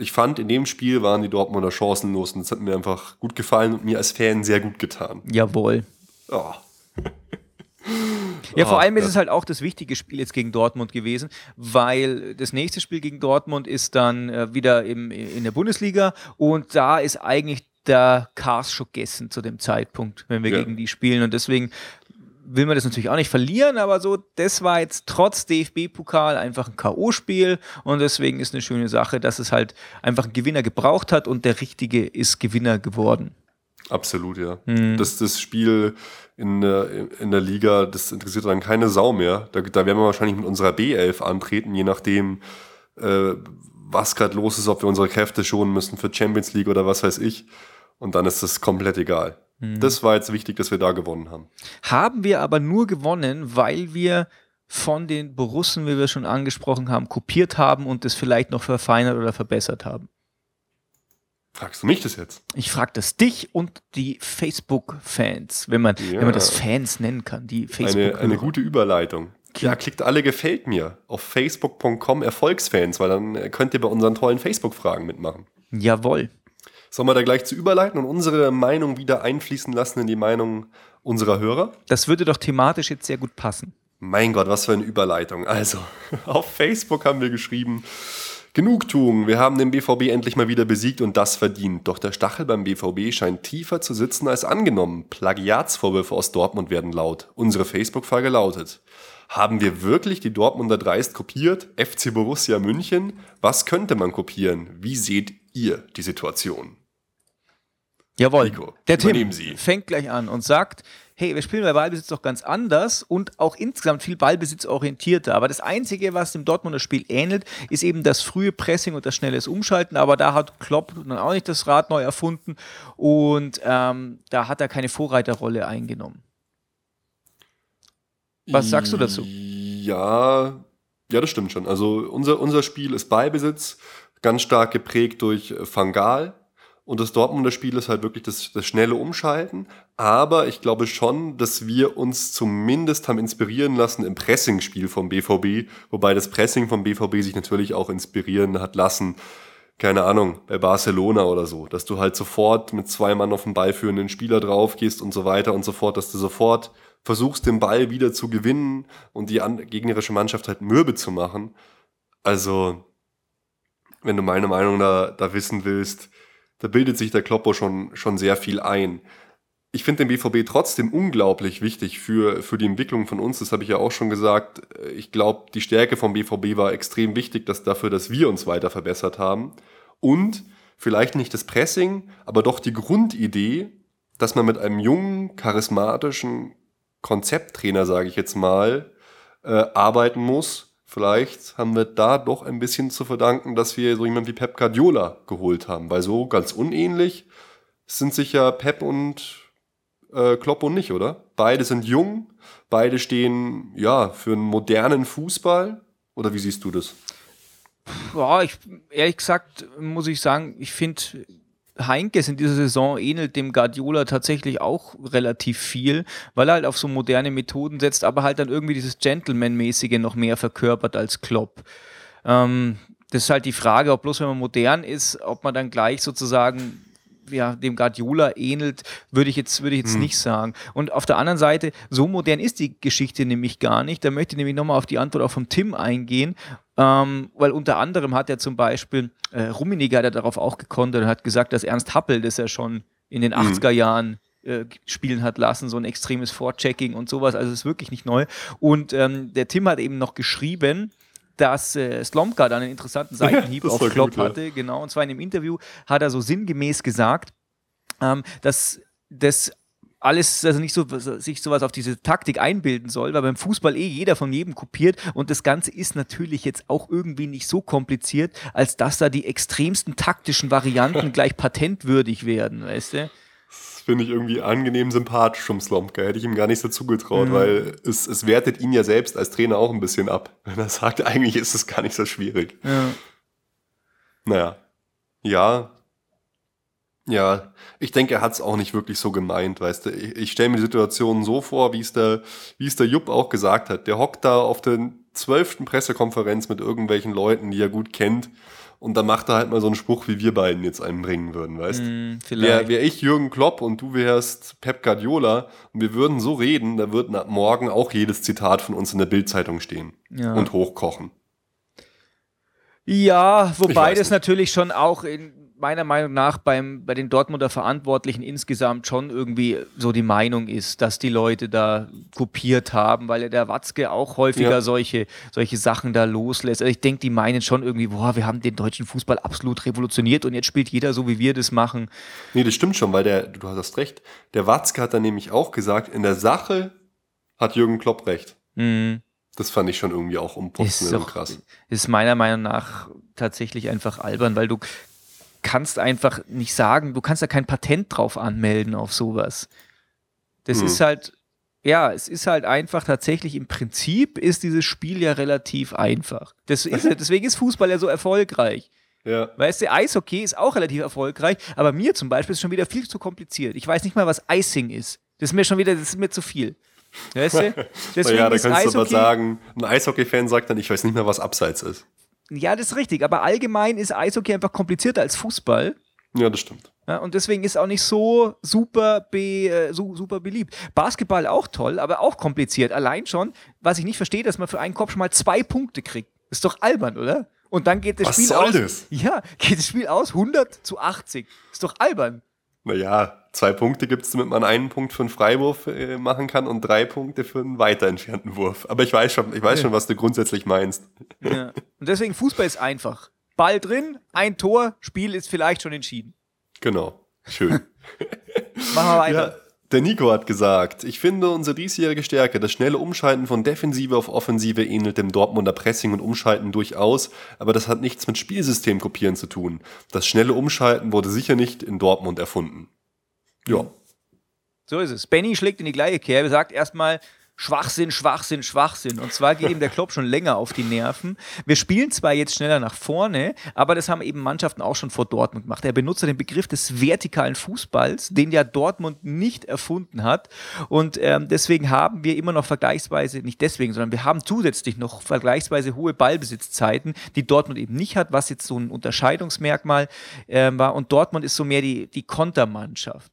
ich fand, in dem Spiel waren die Dortmunder chancenlos und das hat mir einfach gut gefallen und mir als Fan sehr gut getan. Jawohl. Oh. Ja, vor ah, allem ist es halt auch das wichtige Spiel jetzt gegen Dortmund gewesen, weil das nächste Spiel gegen Dortmund ist dann äh, wieder im, in der Bundesliga und da ist eigentlich der Kars schon gegessen zu dem Zeitpunkt, wenn wir ja. gegen die spielen und deswegen will man das natürlich auch nicht verlieren, aber so, das war jetzt trotz DFB-Pokal einfach ein K.O.-Spiel und deswegen ist eine schöne Sache, dass es halt einfach einen Gewinner gebraucht hat und der Richtige ist Gewinner geworden. Absolut, ja. Mhm. Das, das Spiel in der, in der Liga, das interessiert dann keine Sau mehr. Da, da werden wir wahrscheinlich mit unserer B11 antreten, je nachdem, äh, was gerade los ist, ob wir unsere Kräfte schonen müssen für Champions League oder was weiß ich. Und dann ist das komplett egal. Mhm. Das war jetzt wichtig, dass wir da gewonnen haben. Haben wir aber nur gewonnen, weil wir von den Borussen, wie wir schon angesprochen haben, kopiert haben und es vielleicht noch verfeinert oder verbessert haben. Fragst du mich das jetzt? Ich frage das dich und die Facebook-Fans, wenn man, ja. wenn man das Fans nennen kann, die Facebook. Eine, eine gute Überleitung. Ja, klickt alle gefällt mir auf facebook.com Erfolgsfans, weil dann könnt ihr bei unseren tollen Facebook-Fragen mitmachen. Jawohl. Sollen wir da gleich zu überleiten und unsere Meinung wieder einfließen lassen in die Meinung unserer Hörer? Das würde doch thematisch jetzt sehr gut passen. Mein Gott, was für eine Überleitung. Also, auf Facebook haben wir geschrieben, Genugtuung, wir haben den BVB endlich mal wieder besiegt und das verdient. Doch der Stachel beim BVB scheint tiefer zu sitzen als angenommen. Plagiatsvorwürfe aus Dortmund werden laut. Unsere Facebook-Frage lautet, haben wir wirklich die Dortmunder dreist kopiert? FC Borussia München? Was könnte man kopieren? Wie seht ihr die Situation? Jawohl. Nico, der Tim Sie. fängt gleich an und sagt, hey, wir spielen bei Ballbesitz doch ganz anders und auch insgesamt viel Ballbesitzorientierter. Aber das Einzige, was dem Dortmunder Spiel ähnelt, ist eben das frühe Pressing und das schnelle Umschalten. Aber da hat Klopp dann auch nicht das Rad neu erfunden und ähm, da hat er keine Vorreiterrolle eingenommen. Was sagst du dazu? Ja, ja, das stimmt schon. Also unser, unser Spiel ist Ballbesitz, ganz stark geprägt durch Fangal und das Dortmunder Spiel ist halt wirklich das, das schnelle Umschalten. Aber ich glaube schon, dass wir uns zumindest haben inspirieren lassen im Pressingspiel vom BVB. Wobei das Pressing vom BVB sich natürlich auch inspirieren hat lassen. Keine Ahnung, bei Barcelona oder so. Dass du halt sofort mit zwei Mann auf den Ball führenden Spieler drauf gehst und so weiter und so fort. Dass du sofort versuchst, den Ball wieder zu gewinnen und die gegnerische Mannschaft halt mürbe zu machen. Also, wenn du meine Meinung da, da wissen willst, da bildet sich der Kloppo schon, schon sehr viel ein. Ich finde den BVB trotzdem unglaublich wichtig für, für die Entwicklung von uns. Das habe ich ja auch schon gesagt. Ich glaube, die Stärke vom BVB war extrem wichtig, dass dafür, dass wir uns weiter verbessert haben. Und vielleicht nicht das Pressing, aber doch die Grundidee, dass man mit einem jungen, charismatischen Konzepttrainer, sage ich jetzt mal, äh, arbeiten muss Vielleicht haben wir da doch ein bisschen zu verdanken, dass wir so jemanden wie Pep Guardiola geholt haben, weil so ganz unähnlich sind sich ja Pep und äh, Klopp und nicht, oder? Beide sind jung, beide stehen ja für einen modernen Fußball. Oder wie siehst du das? Ja, ich, ehrlich gesagt muss ich sagen, ich finde Heinkes in dieser Saison ähnelt dem Guardiola tatsächlich auch relativ viel, weil er halt auf so moderne Methoden setzt, aber halt dann irgendwie dieses Gentleman-mäßige noch mehr verkörpert als Klopp. Ähm, das ist halt die Frage, ob bloß wenn man modern ist, ob man dann gleich sozusagen ja, dem Guardiola ähnelt, würde ich jetzt, würde ich jetzt hm. nicht sagen. Und auf der anderen Seite, so modern ist die Geschichte nämlich gar nicht. Da möchte ich nämlich nochmal auf die Antwort auch vom Tim eingehen, ähm, weil unter anderem hat er zum Beispiel, äh, Rummenigge hat er darauf auch gekontert und hat gesagt, dass Ernst Happel das er schon in den 80er hm. Jahren äh, spielen hat lassen, so ein extremes Vorchecking und sowas. Also es ist wirklich nicht neu. Und ähm, der Tim hat eben noch geschrieben, dass äh, Slomka dann einen interessanten Seitenhieb auf Klopp gut, hatte. Ja. Genau, und zwar in dem Interview hat er so sinngemäß gesagt, ähm, dass das alles, also nicht so, sich sowas auf diese Taktik einbilden soll, weil beim Fußball eh jeder von jedem kopiert und das Ganze ist natürlich jetzt auch irgendwie nicht so kompliziert, als dass da die extremsten taktischen Varianten gleich patentwürdig werden, weißt du? Das finde ich irgendwie angenehm sympathisch vom Slomka. Hätte ich ihm gar nicht so zugetraut, mhm. weil es, es wertet ihn ja selbst als Trainer auch ein bisschen ab. Wenn er sagt, eigentlich ist es gar nicht so schwierig. Ja. Naja. Ja, ja, ich denke, er hat es auch nicht wirklich so gemeint, weißt du. Ich, ich stelle mir die Situation so vor, wie es der, wie es der Jupp auch gesagt hat. Der hockt da auf der zwölften Pressekonferenz mit irgendwelchen Leuten, die er gut kennt. Und dann macht er halt mal so einen Spruch, wie wir beiden jetzt einbringen würden, weißt du? Mm, Wäre wär ich Jürgen Klopp und du wärst Pep Guardiola und wir würden so reden, da wird morgen auch jedes Zitat von uns in der Bildzeitung stehen ja. und hochkochen. Ja, wobei das natürlich schon auch in, meiner Meinung nach beim, bei den Dortmunder Verantwortlichen insgesamt schon irgendwie so die Meinung ist, dass die Leute da kopiert haben, weil der Watzke auch häufiger ja. solche, solche Sachen da loslässt. Also ich denke, die meinen schon irgendwie, boah, wir haben den deutschen Fußball absolut revolutioniert und jetzt spielt jeder so, wie wir das machen. Nee, das stimmt schon, weil der, du hast recht, der Watzke hat dann nämlich auch gesagt, in der Sache hat Jürgen Klopp recht. Mhm. Das fand ich schon irgendwie auch umputzen und krass. Ist meiner Meinung nach tatsächlich einfach albern, weil du kannst einfach nicht sagen, du kannst da kein Patent drauf anmelden auf sowas. Das mhm. ist halt, ja, es ist halt einfach tatsächlich im Prinzip ist dieses Spiel ja relativ einfach. Ist, deswegen ist Fußball ja so erfolgreich. Ja. Weißt du, Eishockey ist auch relativ erfolgreich, aber mir zum Beispiel ist schon wieder viel zu kompliziert. Ich weiß nicht mal, was Icing ist. Das ist mir schon wieder, das ist mir zu viel. Weißt du? Deswegen ja, da kannst Eishockey, du aber sagen, ein Eishockey-Fan sagt dann, ich weiß nicht mehr, was Abseits ist. Ja, das ist richtig, aber allgemein ist Eishockey einfach komplizierter als Fußball. Ja, das stimmt. Ja, und deswegen ist auch nicht so super, be, äh, so, super beliebt. Basketball auch toll, aber auch kompliziert. Allein schon, was ich nicht verstehe, dass man für einen Kopf schon mal zwei Punkte kriegt. Ist doch albern, oder? Und dann geht das was Spiel soll aus. Das? Ja, geht das Spiel aus 100 zu 80. Ist doch albern. Naja, zwei Punkte gibt es, damit man einen Punkt für einen Freiwurf äh, machen kann und drei Punkte für einen weiter entfernten Wurf. Aber ich weiß schon, ich weiß ja. schon, was du grundsätzlich meinst. Ja. Und deswegen Fußball ist einfach. Ball drin, ein Tor, Spiel ist vielleicht schon entschieden. Genau. Schön. Machen wir weiter. Ja. Der Nico hat gesagt, ich finde unsere diesjährige Stärke, das schnelle Umschalten von Defensive auf Offensive ähnelt dem Dortmunder Pressing und Umschalten durchaus, aber das hat nichts mit Spielsystem kopieren zu tun. Das schnelle Umschalten wurde sicher nicht in Dortmund erfunden. Ja. So ist es. Benny schlägt in die gleiche Kerbe, sagt erstmal, Schwachsinn, Schwachsinn, Schwachsinn. Und zwar geht ihm der Klopp schon länger auf die Nerven. Wir spielen zwar jetzt schneller nach vorne, aber das haben eben Mannschaften auch schon vor Dortmund gemacht. Er benutzt den Begriff des vertikalen Fußballs, den ja Dortmund nicht erfunden hat. Und ähm, deswegen haben wir immer noch vergleichsweise, nicht deswegen, sondern wir haben zusätzlich noch vergleichsweise hohe Ballbesitzzeiten, die Dortmund eben nicht hat, was jetzt so ein Unterscheidungsmerkmal äh, war. Und Dortmund ist so mehr die, die Kontermannschaft.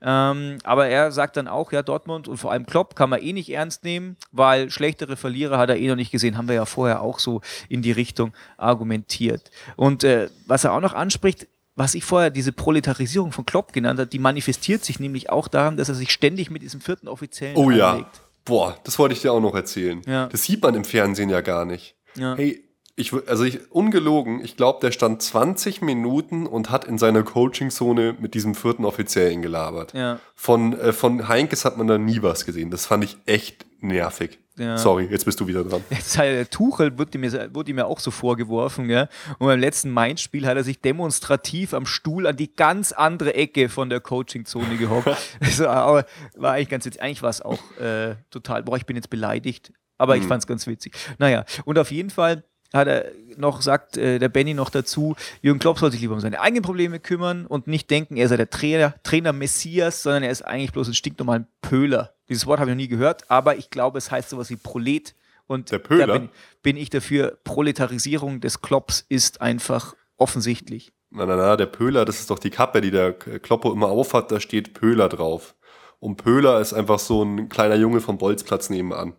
Ähm, aber er sagt dann auch, ja, Dortmund und vor allem Klopp kann man eh nicht ernst nehmen, weil schlechtere Verlierer hat er eh noch nicht gesehen. Haben wir ja vorher auch so in die Richtung argumentiert. Und äh, was er auch noch anspricht, was ich vorher diese Proletarisierung von Klopp genannt habe, die manifestiert sich nämlich auch daran, dass er sich ständig mit diesem vierten Offiziellen Oh anlegt. ja. Boah, das wollte ich dir auch noch erzählen. Ja. Das sieht man im Fernsehen ja gar nicht. Ja. Hey, ich, also ich, ungelogen, ich glaube, der stand 20 Minuten und hat in seiner Coaching-Zone mit diesem vierten Offiziellen gelabert. Ja. Von, äh, von Heinkes hat man da nie was gesehen. Das fand ich echt nervig. Ja. Sorry, jetzt bist du wieder dran. Jetzt halt, Tuchel wurde mir, wurde mir auch so vorgeworfen, ja. Und beim letzten Mainz-Spiel hat er sich demonstrativ am Stuhl an die ganz andere Ecke von der Coaching-Zone gehockt. also, aber war eigentlich ganz witzig. Eigentlich war es auch äh, total, boah, ich bin jetzt beleidigt. Aber ich hm. fand es ganz witzig. Naja, und auf jeden Fall hat er noch, sagt äh, der Benny noch dazu, Jürgen Klopp soll sich lieber um seine eigenen Probleme kümmern und nicht denken, er sei der Trainer, Trainer Messias, sondern er ist eigentlich bloß ein stinknormaler Pöhler. Dieses Wort habe ich noch nie gehört, aber ich glaube, es heißt sowas wie Prolet. Und da bin, bin, ich dafür, Proletarisierung des Klopps ist einfach offensichtlich. Na, na, na, der Pöhler, das ist doch die Kappe, die der Kloppo immer aufhat, da steht Pöhler drauf. Und Pöhler ist einfach so ein kleiner Junge vom Bolzplatz nebenan.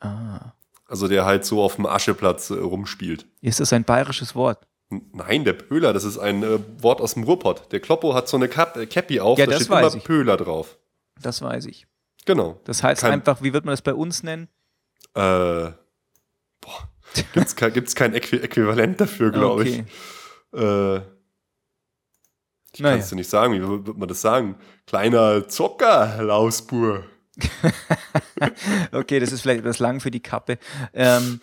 Ah. Also der halt so auf dem Ascheplatz äh, rumspielt. Ist das ein bayerisches Wort? Nein, der Pöhler, das ist ein äh, Wort aus dem Ruhrpott. Der Kloppo hat so eine Cap äh, Cappy auf, ja, da steht immer ich. Pöhler drauf. Das weiß ich. Genau. Das heißt kein, einfach, wie wird man das bei uns nennen? Äh, boah, gibt's kein, gibt's kein Äqu Äquivalent dafür, glaube okay. ich. Äh, Ich naja. kannst du nicht sagen. Wie würde man das sagen? Kleiner Zocker, Lausbur. okay, das ist vielleicht etwas lang für die Kappe. Ähm,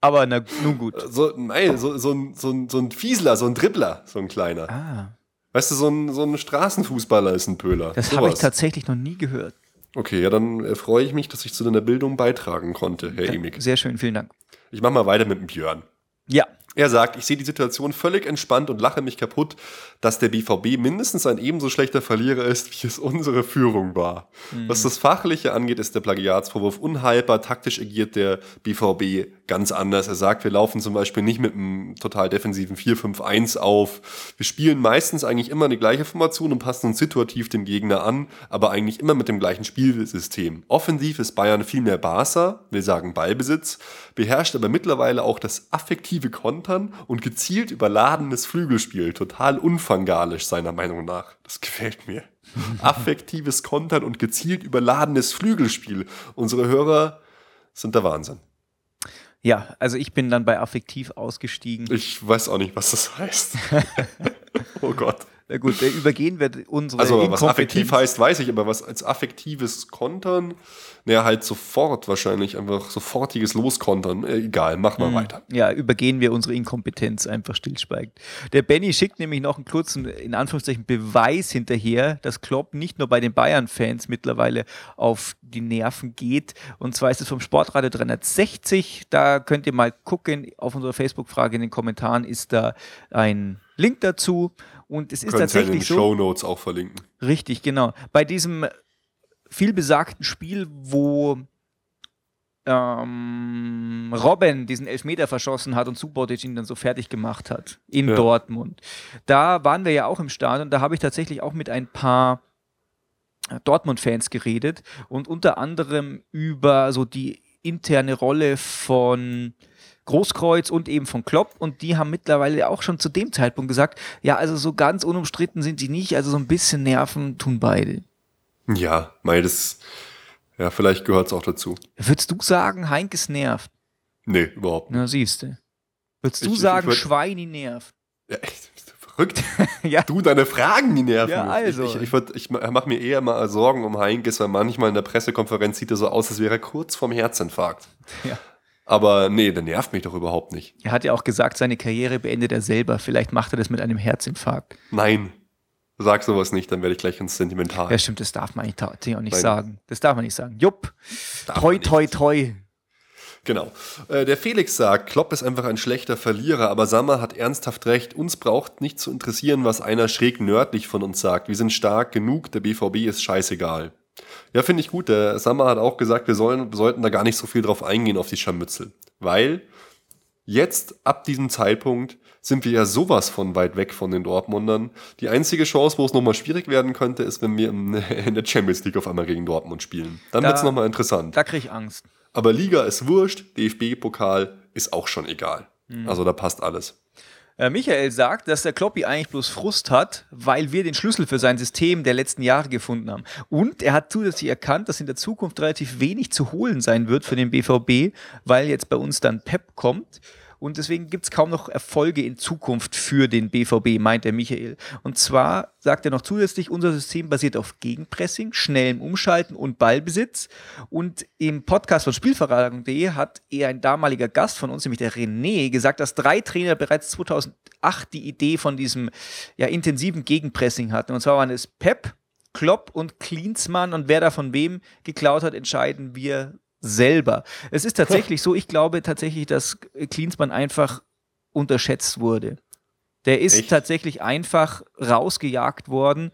aber na, nun gut. So, nein, so, so, ein, so, ein, so ein Fiesler, so ein Dribbler, so ein kleiner. Ah. Weißt du, so ein, so ein Straßenfußballer ist ein Pöhler. Das habe ich tatsächlich noch nie gehört. Okay, ja, dann äh, freue ich mich, dass ich zu deiner Bildung beitragen konnte, Herr ja, Emig. Sehr schön, vielen Dank. Ich mache mal weiter mit dem Björn. Ja. Er sagt, ich sehe die Situation völlig entspannt und lache mich kaputt, dass der BVB mindestens ein ebenso schlechter Verlierer ist, wie es unsere Führung war. Mhm. Was das Fachliche angeht, ist der Plagiatsvorwurf unhaltbar. Taktisch agiert der BVB ganz anders. Er sagt, wir laufen zum Beispiel nicht mit einem total defensiven 4-5-1 auf. Wir spielen meistens eigentlich immer die gleiche Formation und passen uns situativ dem Gegner an, aber eigentlich immer mit dem gleichen Spielsystem. Offensiv ist Bayern viel mehr Barca, will sagen Ballbesitz, beherrscht aber mittlerweile auch das affektive Kontern und gezielt überladenes Flügelspiel. Total unfangalisch seiner Meinung nach. Das gefällt mir. Affektives Kontern und gezielt überladenes Flügelspiel. Unsere Hörer sind der Wahnsinn. Ja, also ich bin dann bei affektiv ausgestiegen. Ich weiß auch nicht, was das heißt. oh Gott. Na gut, übergehen wir unsere Also was affektiv heißt, weiß ich, aber was als affektives Kontern, naja, halt sofort wahrscheinlich, einfach sofortiges Loskontern. Äh, egal, mach mal hm. weiter. Ja, übergehen wir unsere Inkompetenz einfach stillschweigend. Der Benny schickt nämlich noch einen kurzen, in Anführungszeichen, Beweis hinterher, dass Klopp nicht nur bei den Bayern-Fans mittlerweile auf die Nerven geht. Und zwar ist es vom Sportradio 360. Da könnt ihr mal gucken. Auf unserer Facebook-Frage in den Kommentaren ist da ein Link dazu. Und es ist tatsächlich ja in den so. Show Notes auch verlinken. Richtig, genau. Bei diesem vielbesagten Spiel, wo ähm, Robben diesen Elfmeter verschossen hat und Subotic ihn dann so fertig gemacht hat in ja. Dortmund. Da waren wir ja auch im Stadion. Da habe ich tatsächlich auch mit ein paar Dortmund-Fans geredet und unter anderem über so die interne Rolle von Großkreuz und eben von Klopp und die haben mittlerweile auch schon zu dem Zeitpunkt gesagt, ja, also so ganz unumstritten sind sie nicht, also so ein bisschen Nerven tun beide. Ja, mei, das, ja, vielleicht gehört es auch dazu. Würdest du sagen, Heinkes nervt? Nee, überhaupt nicht. Na, siehst du. Würdest du ich, sagen, ich würd, Schweini nervt? Ja, echt, verrückt. ja. Du, deine Fragen, die nerven ja, also. Ich, ich, ich, ich mache mir eher mal Sorgen um Heinkes, weil manchmal in der Pressekonferenz sieht er so aus, als wäre er kurz vorm Herzinfarkt. Ja. Aber nee, der nervt mich doch überhaupt nicht. Er hat ja auch gesagt, seine Karriere beendet er selber. Vielleicht macht er das mit einem Herzinfarkt. Nein, sag sowas nicht, dann werde ich gleich ganz sentimental. Ja, stimmt, das darf man eigentlich auch nicht Nein. sagen. Das darf man nicht sagen. Jupp, darf toi, toi, toi. Genau. Äh, der Felix sagt, Klopp ist einfach ein schlechter Verlierer, aber Sammer hat ernsthaft recht. Uns braucht nicht zu interessieren, was einer schräg nördlich von uns sagt. Wir sind stark genug, der BVB ist scheißegal. Ja, finde ich gut. Der Sammer hat auch gesagt, wir, sollen, sollten da gar nicht so viel drauf eingehen, auf die Scharmützel. Weil jetzt, ab diesem Zeitpunkt, sind wir ja sowas von weit weg von den Dortmundern. Die einzige Chance, wo es nochmal schwierig werden könnte, ist, wenn wir in der Champions League auf einmal gegen Dortmund spielen. Dann wird es nochmal interessant. Da kriege ich Angst. Aber Liga ist wurscht, DFB-Pokal ist auch schon egal. Mhm. Also da passt alles. Äh, Michael sagt, dass der Kloppi eigentlich bloß Frust hat, weil wir den Schlüssel für sein System der letzten Jahre gefunden haben. Und er hat zusätzlich erkannt, dass in der Zukunft relativ wenig zu holen sein wird für den BVB, weil jetzt bei uns dann Pep kommt. Und deswegen gibt es kaum noch Erfolge in Zukunft für den BVB, meint der Michael. Und zwar sagt er noch zusätzlich, unser System basiert auf Gegenpressing, schnellem Umschalten und Ballbesitz. Und im Podcast von Spielverratung.de hat er ein damaliger Gast von uns, nämlich der René, gesagt, dass drei Trainer bereits 2008 die Idee von diesem ja, intensiven Gegenpressing hatten. Und zwar waren es Pep, Klopp und Klinsmann. Und wer da von wem geklaut hat, entscheiden wir selber. Es ist tatsächlich so, ich glaube tatsächlich, dass Klinsmann einfach unterschätzt wurde. Der ist Echt? tatsächlich einfach rausgejagt worden,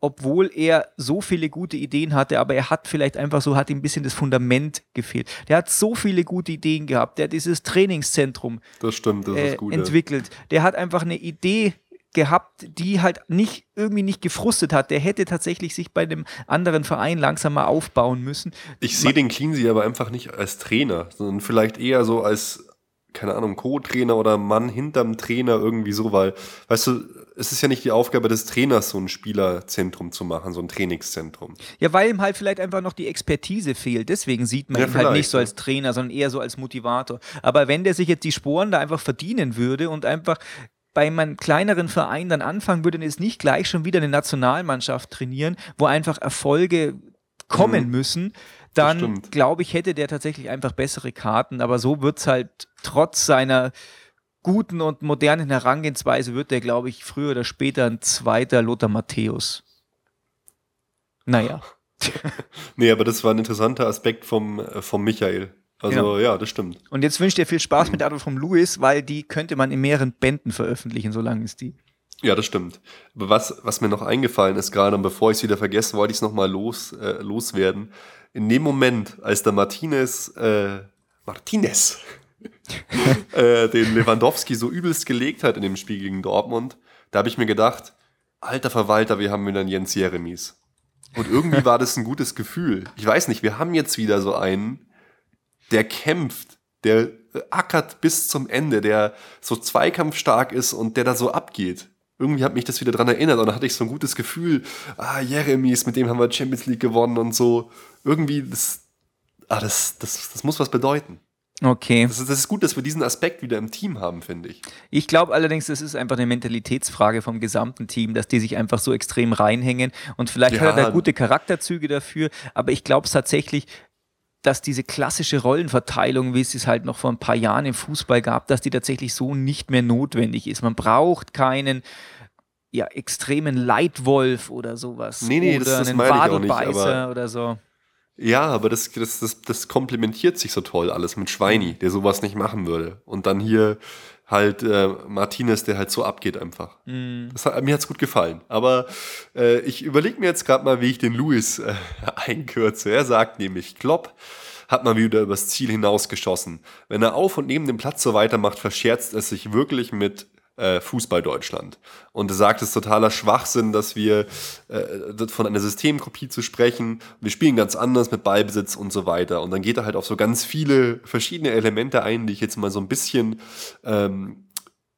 obwohl er so viele gute Ideen hatte, aber er hat vielleicht einfach so, hat ihm ein bisschen das Fundament gefehlt. Der hat so viele gute Ideen gehabt, der hat dieses Trainingszentrum das stimmt, das äh, gut, entwickelt. Der hat einfach eine Idee gehabt, die halt nicht irgendwie nicht gefrustet hat. Der hätte tatsächlich sich bei einem anderen Verein langsam mal aufbauen müssen. Ich sehe den Cleansey aber einfach nicht als Trainer, sondern vielleicht eher so als keine Ahnung, Co-Trainer oder Mann hinterm Trainer irgendwie so, weil, weißt du, es ist ja nicht die Aufgabe des Trainers, so ein Spielerzentrum zu machen, so ein Trainingszentrum. Ja, weil ihm halt vielleicht einfach noch die Expertise fehlt. Deswegen sieht man ja, ihn halt nicht so als Trainer, sondern eher so als Motivator. Aber wenn der sich jetzt die Sporen da einfach verdienen würde und einfach bei einem kleineren Verein dann anfangen würde und jetzt nicht gleich schon wieder eine Nationalmannschaft trainieren, wo einfach Erfolge kommen mhm. müssen, dann glaube ich, hätte der tatsächlich einfach bessere Karten. Aber so wird es halt trotz seiner guten und modernen Herangehensweise, wird der, glaube ich, früher oder später ein zweiter Lothar Matthäus. Naja. nee, aber das war ein interessanter Aspekt vom, äh, vom Michael. Also genau. ja, das stimmt. Und jetzt wünsche ich dir viel Spaß mit der Antwort vom Louis, weil die könnte man in mehreren Bänden veröffentlichen, solange ist die. Ja, das stimmt. Aber was, was mir noch eingefallen ist gerade, und bevor ich es wieder vergesse, wollte ich es nochmal los, äh, loswerden. In dem Moment, als der Martinez, äh, Martinez, äh, den Lewandowski so übelst gelegt hat in dem Spiel gegen Dortmund, da habe ich mir gedacht, alter Verwalter, wir haben wieder einen Jens Jeremies. Und irgendwie war das ein gutes Gefühl. Ich weiß nicht, wir haben jetzt wieder so einen, der kämpft, der ackert bis zum Ende, der so zweikampfstark ist und der da so abgeht. Irgendwie hat mich das wieder dran erinnert und da hatte ich so ein gutes Gefühl, ah, Jeremies, mit dem haben wir Champions League gewonnen und so. Irgendwie, das, ah, das, das, das muss was bedeuten. Okay. Das ist, das ist gut, dass wir diesen Aspekt wieder im Team haben, finde ich. Ich glaube allerdings, das ist einfach eine Mentalitätsfrage vom gesamten Team, dass die sich einfach so extrem reinhängen und vielleicht ja. hat er da gute Charakterzüge dafür, aber ich glaube es tatsächlich, dass diese klassische Rollenverteilung, wie es es halt noch vor ein paar Jahren im Fußball gab, dass die tatsächlich so nicht mehr notwendig ist. Man braucht keinen ja, extremen Leitwolf oder sowas. Nee, nee, oder das, das einen Wadelbeißer oder so. Ja, aber das, das, das, das komplementiert sich so toll alles mit Schweini, der sowas nicht machen würde. Und dann hier halt äh, Martinez, der halt so abgeht einfach. Mm. Hat, mir hat's gut gefallen. Aber äh, ich überlege mir jetzt gerade mal, wie ich den Louis äh, einkürze. Er sagt nämlich, Klopp hat mal wieder übers Ziel hinausgeschossen. Wenn er auf und neben dem Platz so weitermacht, verscherzt es sich wirklich mit äh, Fußball Deutschland. Und er sagt, es ist totaler Schwachsinn, dass wir äh, von einer Systemkopie zu sprechen. Wir spielen ganz anders mit Ballbesitz und so weiter. Und dann geht er halt auf so ganz viele verschiedene Elemente ein, die ich jetzt mal so ein bisschen ähm,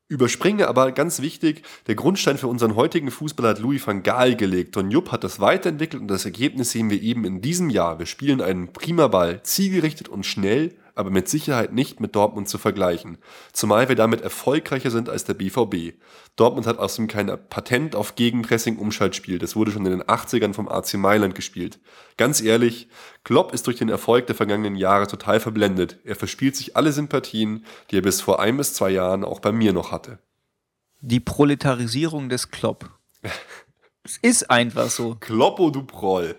überspringe, aber ganz wichtig, der Grundstein für unseren heutigen Fußball hat Louis van Gaal gelegt. Don Jupp hat das weiterentwickelt und das Ergebnis sehen wir eben in diesem Jahr. Wir spielen einen prima Ball, zielgerichtet und schnell aber mit Sicherheit nicht mit Dortmund zu vergleichen, zumal wir damit erfolgreicher sind als der BVB. Dortmund hat außerdem kein Patent auf Gegenpressing-Umschaltspiel, das wurde schon in den 80ern vom AC Mailand gespielt. Ganz ehrlich, Klopp ist durch den Erfolg der vergangenen Jahre total verblendet. Er verspielt sich alle Sympathien, die er bis vor ein bis zwei Jahren auch bei mir noch hatte. Die Proletarisierung des Klopp. es ist einfach so. Kloppo, du Proll.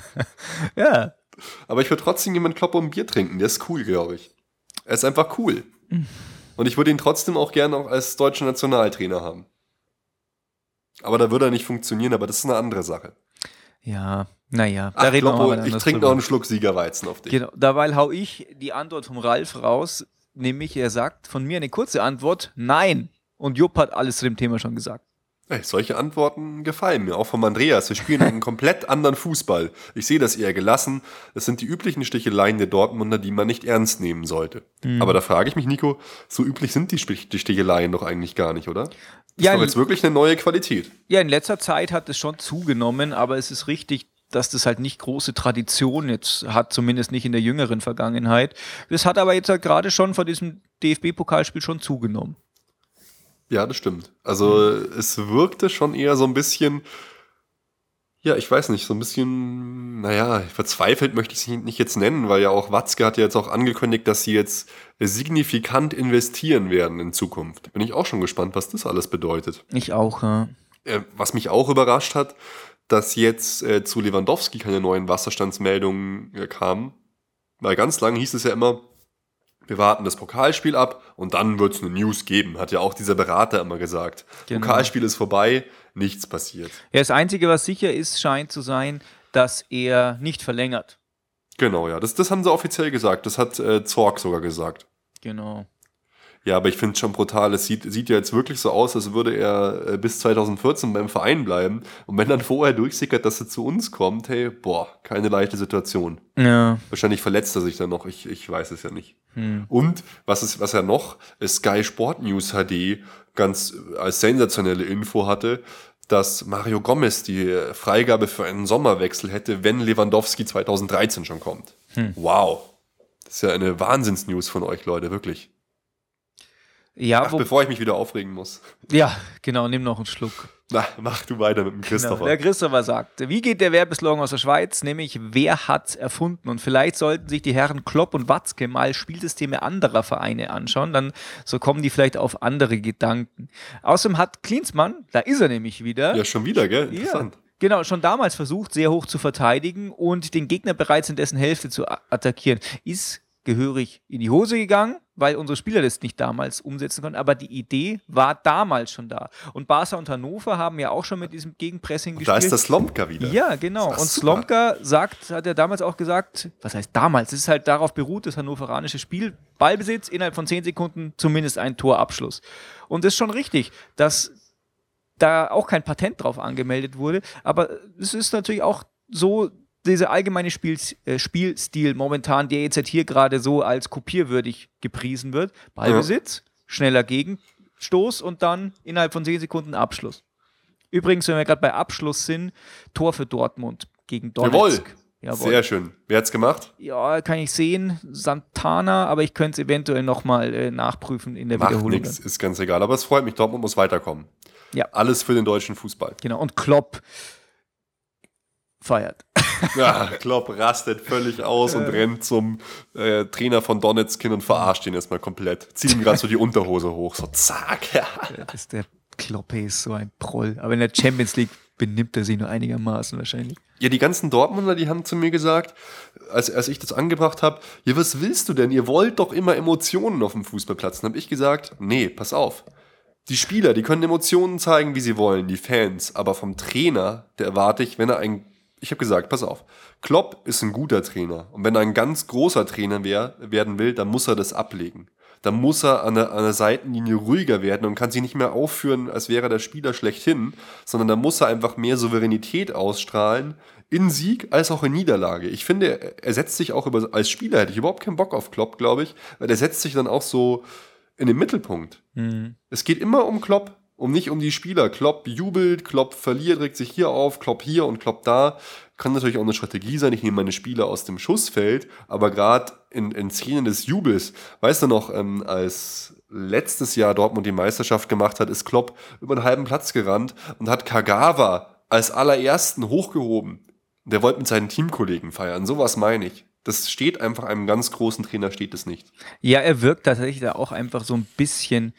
ja. Aber ich würde trotzdem jemand Klopp und Bier trinken. Der ist cool, glaube ich. Er ist einfach cool. Und ich würde ihn trotzdem auch gerne auch als deutschen Nationaltrainer haben. Aber da würde er nicht funktionieren, aber das ist eine andere Sache. Ja, naja, da Ach, reden Kloppo, wir mal Ich trinke noch einen Schluck Siegerweizen auf dich. Genau, dabei hau ich die Antwort vom Ralf raus, nämlich er sagt von mir eine kurze Antwort, nein. Und Jupp hat alles zu dem Thema schon gesagt. Ey, solche Antworten gefallen mir, auch vom Andreas. Wir spielen einen komplett anderen Fußball. Ich sehe das eher gelassen. Das sind die üblichen Sticheleien der Dortmunder, die man nicht ernst nehmen sollte. Mhm. Aber da frage ich mich, Nico, so üblich sind die, die Sticheleien doch eigentlich gar nicht, oder? Das ja, ist doch jetzt wirklich eine neue Qualität. Ja, in letzter Zeit hat es schon zugenommen, aber es ist richtig, dass das halt nicht große Tradition jetzt hat, zumindest nicht in der jüngeren Vergangenheit. Das hat aber jetzt halt gerade schon vor diesem DFB-Pokalspiel schon zugenommen. Ja, das stimmt. Also es wirkte schon eher so ein bisschen, ja, ich weiß nicht, so ein bisschen, naja, verzweifelt möchte ich es nicht jetzt nennen, weil ja auch Watzke hat ja jetzt auch angekündigt, dass sie jetzt signifikant investieren werden in Zukunft. Bin ich auch schon gespannt, was das alles bedeutet. Ich auch, ja. Äh, was mich auch überrascht hat, dass jetzt äh, zu Lewandowski keine neuen Wasserstandsmeldungen äh, kamen. Weil ganz lange hieß es ja immer, wir warten das Pokalspiel ab und dann wird es eine News geben, hat ja auch dieser Berater immer gesagt. Genau. Pokalspiel ist vorbei, nichts passiert. Ja, das Einzige, was sicher ist, scheint zu sein, dass er nicht verlängert. Genau, ja. Das, das haben sie offiziell gesagt. Das hat äh, Zorg sogar gesagt. Genau. Ja, aber ich finde es schon brutal. Es sieht, sieht ja jetzt wirklich so aus, als würde er äh, bis 2014 beim Verein bleiben. Und wenn dann vorher durchsickert, dass er zu uns kommt, hey, boah, keine leichte Situation. Ja. Wahrscheinlich verletzt er sich dann noch. Ich, ich weiß es ja nicht. Hm. Und was ist, was er noch, Sky Sport News HD ganz als sensationelle Info hatte, dass Mario Gomez die Freigabe für einen Sommerwechsel hätte, wenn Lewandowski 2013 schon kommt. Hm. Wow. Das ist ja eine Wahnsinnsnews von euch, Leute, wirklich. Ja, Ach, wo, bevor ich mich wieder aufregen muss. ja, genau, nimm noch einen Schluck. Na, mach du weiter mit dem Genau. Christopher. Der Christopher sagt, wie geht der Werbeslogan aus der Schweiz? Nämlich, wer hat's erfunden? Und vielleicht sollten sich die Herren Klopp und Watzke mal Spielsysteme anderer Vereine anschauen, dann so kommen die vielleicht auf andere Gedanken. Außerdem hat Klinsmann, da ist er nämlich wieder, ja, schon wieder, gell? Ja, Interessant. genau, schon damals versucht, sehr hoch zu verteidigen und den Gegner bereits in dessen Hälfte zu attackieren. Ist gehörig in die Hose gegangen, weil unsere Spieler das nicht damals umsetzen konnten, aber die Idee war damals schon da. Und Barca und Hannover haben ja auch schon mit diesem Gegenpressing Da gespielt. ist das Lomka wieder. Ja, genau. Und. Slomka sagt, hat er damals auch gesagt, was heißt damals? Es ist halt darauf beruht, das hannoveranische Spiel, Ballbesitz, innerhalb von 10 Sekunden zumindest ein Torabschluss. Und das ist schon richtig, dass da auch kein Patent drauf angemeldet wurde, aber es ist natürlich auch so, dieser allgemeine Spiel, äh, Spielstil momentan, der jetzt halt hier gerade so als kopierwürdig gepriesen wird. Ballbesitz, schneller Gegenstoß und dann innerhalb von 10 Sekunden Abschluss. Übrigens, wenn wir gerade bei Abschluss sind, Tor für Dortmund gegen Jawohl. Donetsk. Jawohl. Sehr schön. Wer hat's gemacht? Ja, kann ich sehen, Santana, aber ich könnte es eventuell nochmal äh, nachprüfen in der Macht Wiederholung. nichts, ist ganz egal. Aber es freut mich, Dortmund muss weiterkommen. Ja. Alles für den deutschen Fußball. Genau, und Klopp feiert. Ja, Klopp rastet völlig aus und rennt zum äh, Trainer von Donetsk hin und verarscht ihn erstmal komplett. Zieht ihm gerade so die Unterhose hoch. So zack. Ja. Das ist der Klopp ist so ein Proll. Aber in der Champions League benimmt er sich nur einigermaßen wahrscheinlich. Ja, die ganzen Dortmunder, die haben zu mir gesagt, als, als ich das angebracht habe, ja, was willst du denn? Ihr wollt doch immer Emotionen auf dem Fußballplatz. Dann habe ich gesagt, nee, pass auf. Die Spieler, die können Emotionen zeigen, wie sie wollen, die Fans. Aber vom Trainer, der erwarte ich, wenn er ein, ich habe gesagt, pass auf, Klopp ist ein guter Trainer. Und wenn er ein ganz großer Trainer wär, werden will, dann muss er das ablegen. Dann muss er an der, an der Seitenlinie ruhiger werden und kann sich nicht mehr aufführen, als wäre der Spieler schlechthin, sondern da muss er einfach mehr Souveränität ausstrahlen, in Sieg als auch in Niederlage. Ich finde, er- er setzt sich auch über, als Spieler hätte ich überhaupt keinen Bock auf Klopp, glaube ich, weil er setzt sich dann auch so in den Mittelpunkt. Es geht immer um Klopp, um nicht um die Spieler. Klopp jubelt, Klopp verliert, regt sich hier auf, Klopp hier und Klopp da. Kann natürlich auch eine Strategie sein. Ich nehme meine Spieler aus dem Schussfeld, aber gerade in, in Szenen des Jubels, weißt du noch, ähm, als letztes Jahr Dortmund die Meisterschaft gemacht hat, ist Klopp über einen halben Platz gerannt und hat Kagawa als allerersten hochgehoben. Der wollte mit seinen Teamkollegen feiern. Sowas meine ich. Das steht einfach einem ganz großen Trainer, steht es nicht. Ja, er wirkt tatsächlich da auch einfach so ein bisschen,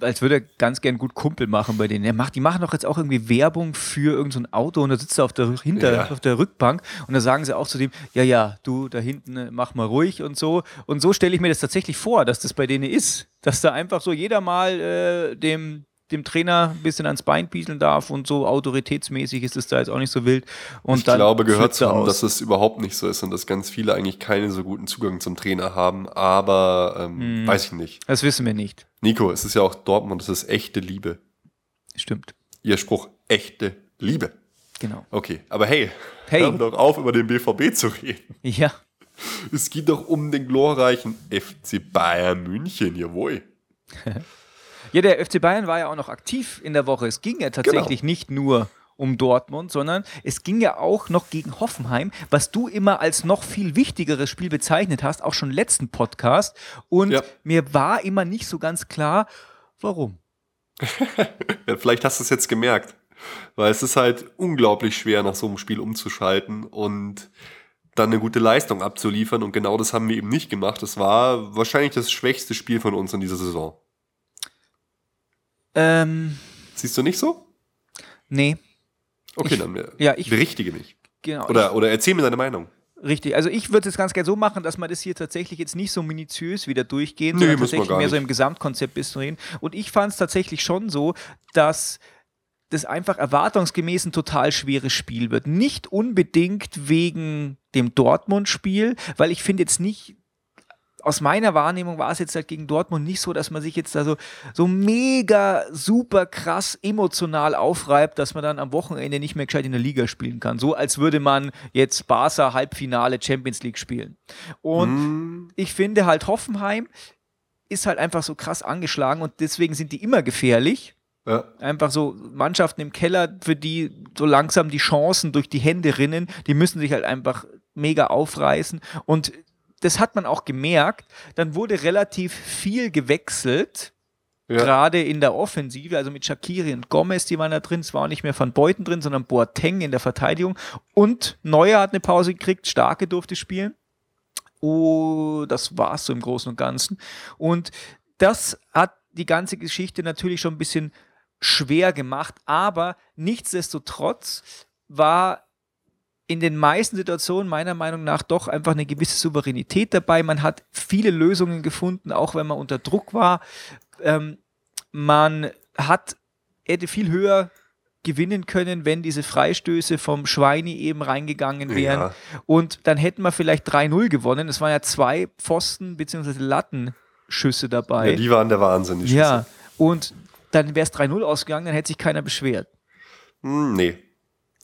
als würde er ganz gern gut Kumpel machen bei denen. Er macht, die machen doch jetzt auch irgendwie Werbung für irgendein so ein Auto und da sitzt er auf der, hinter, Ja. auf der Rückbank und da sagen sie auch zu dem, ja, ja, du da hinten, äh, mach mal ruhig und so. Und so stelle ich mir das tatsächlich vor, dass das bei denen ist. Dass da einfach so jeder mal äh, dem, dem Trainer ein bisschen ans Bein pieseln darf und so autoritätsmäßig ist es da jetzt auch nicht so wild. Und ich glaube, gehört zu haben, dass es überhaupt nicht so ist und dass ganz viele eigentlich keinen so guten Zugang zum Trainer haben. Aber ähm, Hm. weiß ich nicht. Das wissen wir nicht. Nico, es ist ja auch Dortmund, es ist echte Liebe. Stimmt. Ihr Spruch, echte Liebe. Genau. Okay, aber hey, Hey. hör doch auf, über den BVB zu reden. Ja. Es geht doch um den glorreichen FC Bayern München, jawohl. Ja, der FC Bayern war ja auch noch aktiv in der Woche. Es ging ja tatsächlich Genau. nicht nur um Dortmund, sondern es ging ja auch noch gegen Hoffenheim, was du immer als noch viel wichtigeres Spiel bezeichnet hast, auch schon im letzten Podcast. Und Ja. mir war immer nicht so ganz klar, warum. Ja, vielleicht hast du es jetzt gemerkt. Weil es ist halt unglaublich schwer, nach so einem Spiel umzuschalten und dann eine gute Leistung abzuliefern. Und genau das haben wir eben nicht gemacht. Das war wahrscheinlich das schwächste Spiel von uns in dieser Saison. Ähm, Siehst du nicht so? nee, Okay, Ich- dann ja, ich- berichtige mich. genau. Oder, oder erzähl mir deine Meinung. Richtig, also ich würde es ganz gerne so machen, dass man das hier tatsächlich jetzt nicht so minutiös wieder durchgehen, Nee, sondern tatsächlich mehr so nicht. im Gesamtkonzept bisschen reden. Und ich fand es tatsächlich schon so, dass das einfach erwartungsgemäß ein total schweres Spiel wird. Nicht unbedingt wegen dem Dortmund-Spiel, weil ich finde jetzt nicht, aus meiner Wahrnehmung war es jetzt halt gegen Dortmund nicht so, dass man sich jetzt da so, so mega super krass emotional aufreibt, dass man dann am Wochenende nicht mehr gescheit in der Liga spielen kann. So als würde man jetzt Barca Halbfinale Champions League spielen. Und Hm, ich finde halt Hoffenheim ist halt einfach so krass angeschlagen und deswegen sind die immer gefährlich. ja. Einfach so Mannschaften im Keller, für die so langsam die Chancen durch die Hände rinnen, die müssen sich halt einfach mega aufreißen. Und das hat man auch gemerkt. Dann wurde relativ viel gewechselt Ja. Gerade in der Offensive, also mit Shakiri und Gomez, die waren da drin. Es war auch nicht mehr Van Beuten drin, sondern Boateng in der Verteidigung. Und Neuer hat eine Pause gekriegt, Starke durfte spielen. Oh, das war es so im Großen und Ganzen. Und das hat die ganze Geschichte natürlich schon ein bisschen schwer gemacht, aber nichtsdestotrotz war in den meisten Situationen meiner Meinung nach doch einfach eine gewisse Souveränität dabei. Man hat viele Lösungen gefunden, auch wenn man unter Druck war. Ähm, man hat, hätte viel höher gewinnen können, wenn diese Freistöße vom Schweini eben reingegangen wären. Ja. Und dann hätten wir vielleicht 3-0 gewonnen. Es waren ja zwei Pfosten bzw. Lattenschüsse dabei. Ja, die waren der Wahnsinn, die Schüsse. Ja, und dann wäre es 3-0 ausgegangen, dann hätte sich keiner beschwert. Hm, nee,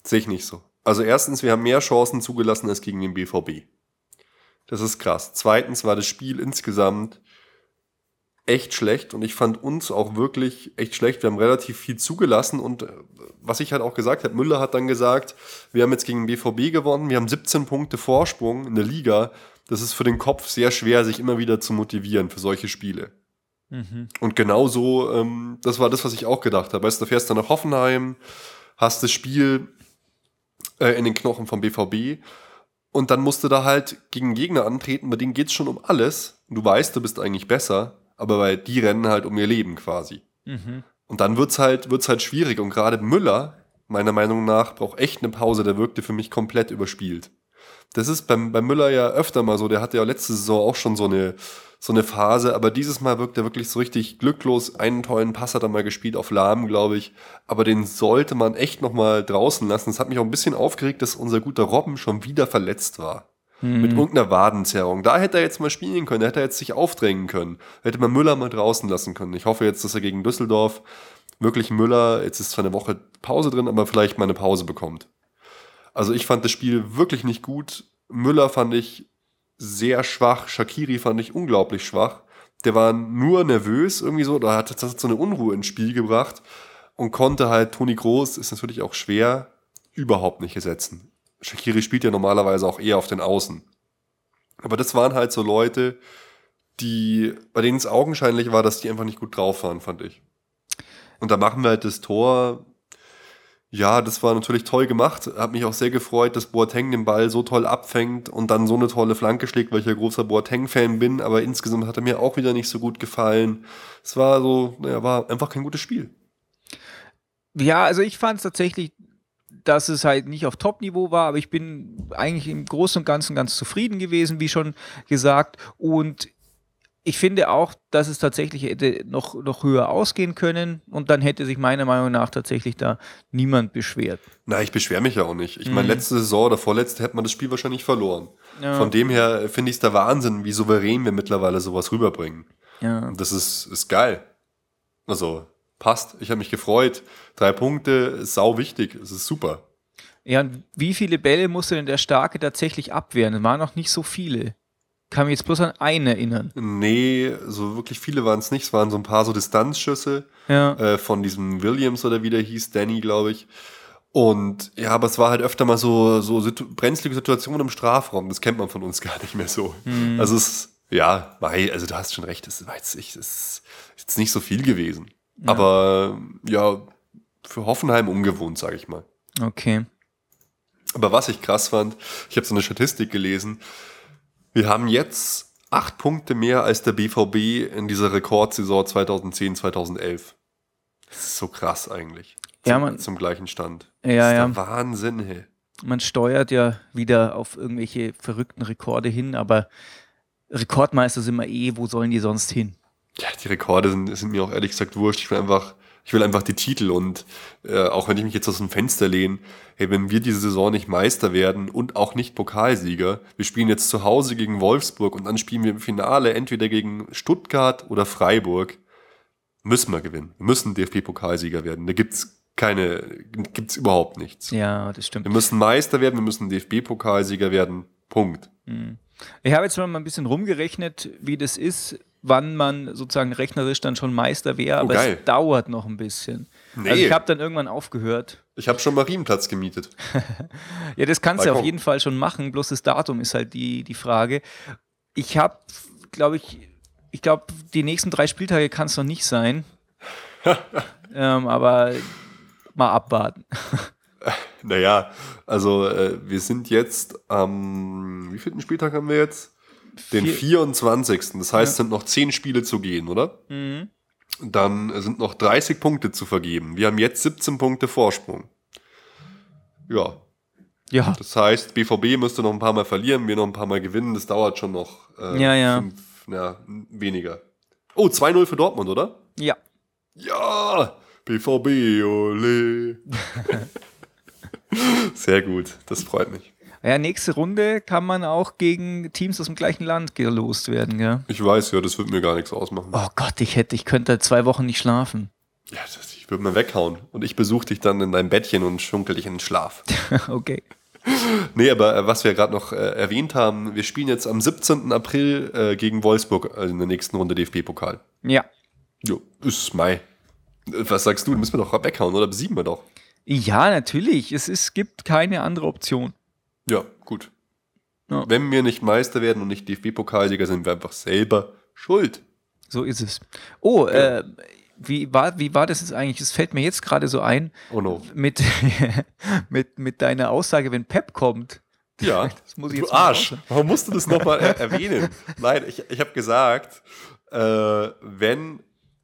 sehe ich nicht so. Also erstens, wir haben mehr Chancen zugelassen als gegen den BVB. Das ist krass. Zweitens war das Spiel insgesamt echt schlecht und ich fand uns auch wirklich echt schlecht. Wir haben relativ viel zugelassen und äh, was ich halt auch gesagt habe, Müller hat dann gesagt, wir haben jetzt gegen den BVB gewonnen, wir haben 17 Punkte Vorsprung in der Liga. Das ist für den Kopf sehr schwer, sich immer wieder zu motivieren für solche Spiele. Mhm. Und genau so, ähm, das war das, was ich auch gedacht habe. Weißt du, du fährst dann nach Hoffenheim, hast das Spiel äh, in den Knochen vom BVB und dann musst du da halt gegen Gegner antreten, bei denen geht es schon um alles. Du weißt, du bist eigentlich besser aber weil die rennen halt um ihr Leben quasi. Mhm. Und dann wird's halt, wird's halt schwierig. Und gerade Müller, meiner Meinung nach, braucht echt eine Pause. Der wirkte für mich komplett überspielt. Das ist beim, beim Müller ja öfter mal so. Der hatte ja letzte Saison auch schon so eine, so eine Phase. Aber dieses Mal wirkt er wirklich so richtig glücklos. Einen tollen Pass hat er mal gespielt auf Lahm, glaube ich. Aber den sollte man echt noch mal draußen lassen. Es hat mich auch ein bisschen aufgeregt, dass unser guter Robben schon wieder verletzt war. Hm. Mit irgendeiner Wadenzerrung. Da hätte er jetzt mal spielen können, da hätte er jetzt sich aufdrängen können. Hätte man Müller mal draußen lassen können. Ich hoffe jetzt, dass er gegen Düsseldorf wirklich Müller, jetzt ist zwar eine Woche Pause drin, aber vielleicht mal eine Pause bekommt. Also ich fand das Spiel wirklich nicht gut. Müller fand ich sehr schwach. Shakiri fand ich unglaublich schwach. Der war nur nervös irgendwie so, da hat das so eine Unruhe ins Spiel gebracht und konnte halt Toni Groß, ist natürlich auch schwer, überhaupt nicht ersetzen. Shakiri spielt ja normalerweise auch eher auf den Außen. Aber das waren halt so Leute, die, bei denen es augenscheinlich war, dass die einfach nicht gut drauf waren, fand ich. Und da machen wir halt das Tor. Ja, das war natürlich toll gemacht. Hat mich auch sehr gefreut, dass Boateng den Ball so toll abfängt und dann so eine tolle Flanke schlägt, weil ich ja großer Boateng-Fan bin. Aber insgesamt hat er mir auch wieder nicht so gut gefallen. Es war so, naja, war einfach kein gutes Spiel. Ja, also ich fand es tatsächlich dass es halt nicht auf Top-Niveau war, aber ich bin eigentlich im Großen und Ganzen ganz zufrieden gewesen, wie schon gesagt. Und ich finde auch, dass es tatsächlich hätte noch, noch höher ausgehen können und dann hätte sich meiner Meinung nach tatsächlich da niemand beschwert. Na, ich beschwere mich ja auch nicht. Ich mhm. meine, letzte Saison oder vorletzte hätte man das Spiel wahrscheinlich verloren. Ja. Von dem her finde ich es der Wahnsinn, wie souverän wir mittlerweile sowas rüberbringen. Ja. Das ist, ist geil. Also, passt. Ich habe mich gefreut. Drei Punkte sau wichtig. Es ist super. Ja, und wie viele Bälle musste denn der Starke tatsächlich abwehren? Es waren noch nicht so viele. Kann mich jetzt bloß an einen erinnern. Nee, so wirklich viele waren es nicht. Es waren so ein paar so Distanzschüsse ja. äh, von diesem Williams oder wie der hieß, Danny, glaube ich. Und ja, aber es war halt öfter mal so, so situ brenzlige Situationen im Strafraum. Das kennt man von uns gar nicht mehr so. Mhm. Also es, ja, also du hast schon recht, es war jetzt, es ist jetzt nicht so viel gewesen. Ja. Aber ja, für Hoffenheim ungewohnt, sage ich mal. Okay. Aber was ich krass fand, ich habe so eine Statistik gelesen. Wir haben jetzt acht Punkte mehr als der BVB in dieser Rekordsaison 2010, 2011. Das ist so krass eigentlich. Zum, ja, man, zum gleichen Stand. Ja, das ist ja. Wahnsinn, hey. Man steuert ja wieder auf irgendwelche verrückten Rekorde hin, aber Rekordmeister sind wir eh, wo sollen die sonst hin? Ja, die Rekorde sind, sind mir auch ehrlich gesagt wurscht. Ich will einfach, ich will einfach die Titel und äh, auch wenn ich mich jetzt aus dem Fenster lehne, hey, wenn wir diese Saison nicht Meister werden und auch nicht Pokalsieger, wir spielen jetzt zu Hause gegen Wolfsburg und dann spielen wir im Finale entweder gegen Stuttgart oder Freiburg, müssen wir gewinnen. Wir müssen DFB-Pokalsieger werden. Da gibt's keine, gibt's überhaupt nichts. Ja, das stimmt. Wir müssen Meister werden, wir müssen DFB-Pokalsieger werden. Punkt. Hm. Ich habe jetzt mal ein bisschen rumgerechnet, wie das ist, wann man sozusagen rechnerisch dann schon Meister wäre, oh, aber geil. es dauert noch ein bisschen. Nee. Also ich habe dann irgendwann aufgehört. Ich habe schon Marienplatz gemietet. ja, das kannst du auf jeden Fall schon machen, bloß das Datum ist halt die, die Frage. Ich habe, glaube ich, ich glaube, die nächsten drei Spieltage kann es noch nicht sein. ähm, aber mal abwarten. Naja, also äh, wir sind jetzt am, wie vielten Spieltag haben wir jetzt? Den Vier- 24. Das heißt, es sind noch 10 Spiele zu gehen, oder? Mhm. Dann sind noch 30 Punkte zu vergeben. Wir haben jetzt 17 Punkte Vorsprung. Ja, Ja, das heißt, BVB müsste noch ein paar Mal verlieren, wir noch ein paar Mal gewinnen. Das dauert schon noch äh, Ja, ja. Fünf, ja, weniger. Oh, 2-0 für Dortmund, oder? ja. Ja, BVB, ole. Sehr gut, das freut mich. Ja, nächste Runde kann man auch gegen Teams aus dem gleichen Land gelost werden, gell? Ich weiß, ja, das wird mir gar nichts ausmachen. Oh Gott, ich hätte, ich könnte zwei Wochen nicht schlafen. Ja, das, ich würde mal weghauen. Und ich besuche dich dann in deinem Bettchen und schunkel dich in den Schlaf. okay. Nee, aber äh, was wir gerade noch äh, erwähnt haben, wir spielen jetzt am 17. April äh, gegen Wolfsburg äh, in der nächsten Runde DFB-Pokal. Ja. Jo, ist Mai. Äh, Was sagst du? Müssen wir doch weghauen, oder besiegen wir doch? Ja, natürlich. Es ist, gibt keine andere Option. Ja, gut. Ja. Wenn wir nicht Meister werden und nicht DFB-Pokalsieger, sind wir einfach selber schuld. So ist es. Oh, äh, wie, war, wie war das jetzt eigentlich? Es fällt mir jetzt gerade so ein, Oh no. mit, mit, mit deiner Aussage, wenn Pep kommt. Ja, Das muss ich du jetzt mal Arsch. Warum musst du das nochmal er erwähnen? Nein, ich, ich habe gesagt, äh, wenn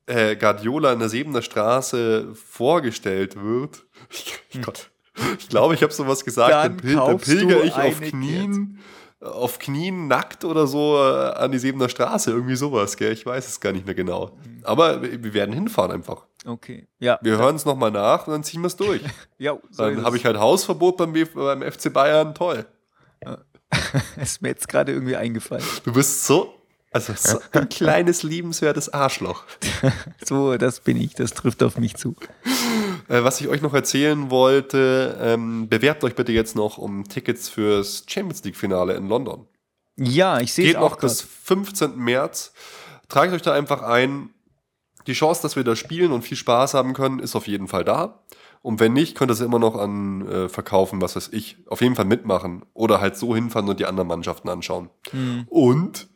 äh, Guardiola in der Sebener Straße vorgestellt wird, ich, Gott, ich glaube, ich habe sowas gesagt, Dann dann, dann pilger ich auf Knien, auf Knien nackt oder so äh, an die Sebener Straße, irgendwie sowas, gell? Ich weiß es gar nicht mehr genau. Aber wir, werden hinfahren einfach. Okay. Ja. Wir hören es nochmal nach und dann ziehen wir es durch. ja so Dann habe ich halt Hausverbot beim, beim FC Bayern, toll. ist mir jetzt gerade irgendwie eingefallen. Du bist so, also so ein kleines, liebenswertes Arschloch. So, das bin ich. Das trifft auf mich zu. Äh, was ich euch noch erzählen wollte, ähm, bewerbt euch bitte jetzt noch um Tickets fürs Champions League-Finale in London. Ja, ich sehe es Geht noch auch bis grad. 15. März. Tragt euch da einfach ein. Die Chance, dass wir da spielen und viel Spaß haben können, ist auf jeden Fall da. Und wenn nicht, könnt ihr es immer noch an äh, verkaufen, was weiß ich. Auf jeden Fall mitmachen. Oder halt so hinfahren und die anderen Mannschaften anschauen. Und,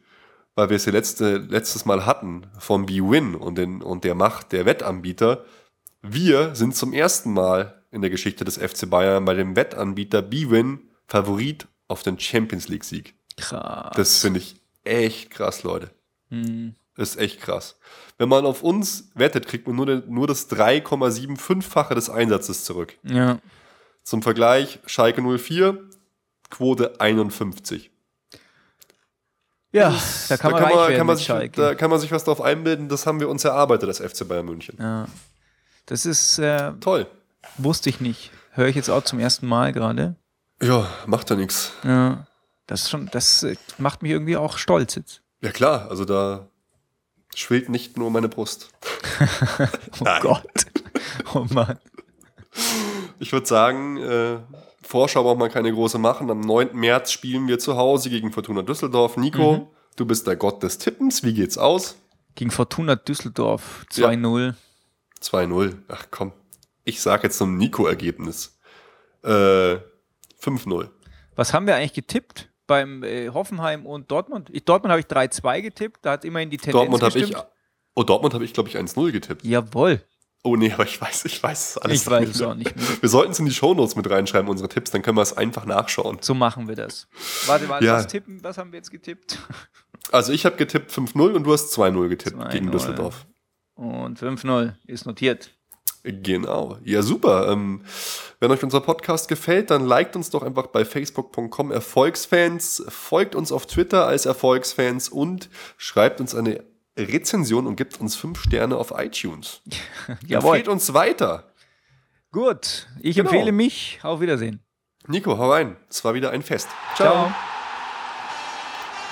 weil wir es ja letzte, letztes Mal hatten, vom B-Win und, den, und der Macht der Wettanbieter, wir sind zum ersten Mal in der Geschichte des FC Bayern bei dem Wettanbieter B-Win Favorit auf den Champions League-Sieg. Krass. Das finde ich echt krass, Leute. Hm. Das ist echt krass. Wenn man auf uns wettet, kriegt man nur, den- nur das 3,75-fache des Einsatzes zurück. Ja. Zum Vergleich, Schalke 04, Quote 51. Ja, da kann man, werden kann man mit sich, Schalke. da kann man sich was drauf einbilden, das haben wir uns erarbeitet, das FC Bayern München. ja. Das ist, äh, Toll. wusste ich nicht. Höre ich jetzt auch zum ersten Mal gerade. Ja, macht ja nichts. Ja. Das ist schon, das äh, macht mich irgendwie auch stolz jetzt. Ja klar, also da schwillt nicht nur meine Brust. Oh Nein. Gott. Oh Mann. Ich würde sagen, äh, Vorschau braucht man keine große machen. Am 9. März spielen wir zu Hause gegen Fortuna Düsseldorf. Nico, Mhm. du bist der Gott des Tippens. Wie geht's aus? Gegen Fortuna Düsseldorf Ja. 2-0. 2-0. Ach komm. Ich sag jetzt so ein Nico-Ergebnis. Äh, 5-0. Was haben wir eigentlich getippt beim äh, Hoffenheim und Dortmund? Ich, Dortmund habe ich 3-2 getippt, da hat immerhin die Tendenz Dortmund habe ich. Oh, Dortmund habe ich, glaube ich, 1-0 getippt. Jawohl. Oh nee, aber ich weiß, ich weiß es alles Ich weiß es auch nicht mehr. Wir sollten es in die Shownotes mit reinschreiben, unsere Tipps, dann können wir es einfach nachschauen. So machen wir das. Warte, warte, Ja. was tippen? Was haben wir jetzt getippt? Also ich habe getippt 5-0 und du hast 2-0 getippt 2-0. gegen Düsseldorf. Und 5-0 ist notiert. Genau. Ja, super. Ähm, wenn euch unser Podcast gefällt, dann liked uns doch einfach bei facebook.com Erfolgsfans, folgt uns auf Twitter als Erfolgsfans und schreibt uns eine Rezension und gibt uns fünf Sterne auf iTunes. Jawohl. Empfehlt uns weiter. Gut, ich Genau. empfehle mich. Auf Wiedersehen. Nico, hau rein. Es war wieder ein Fest. Ciao.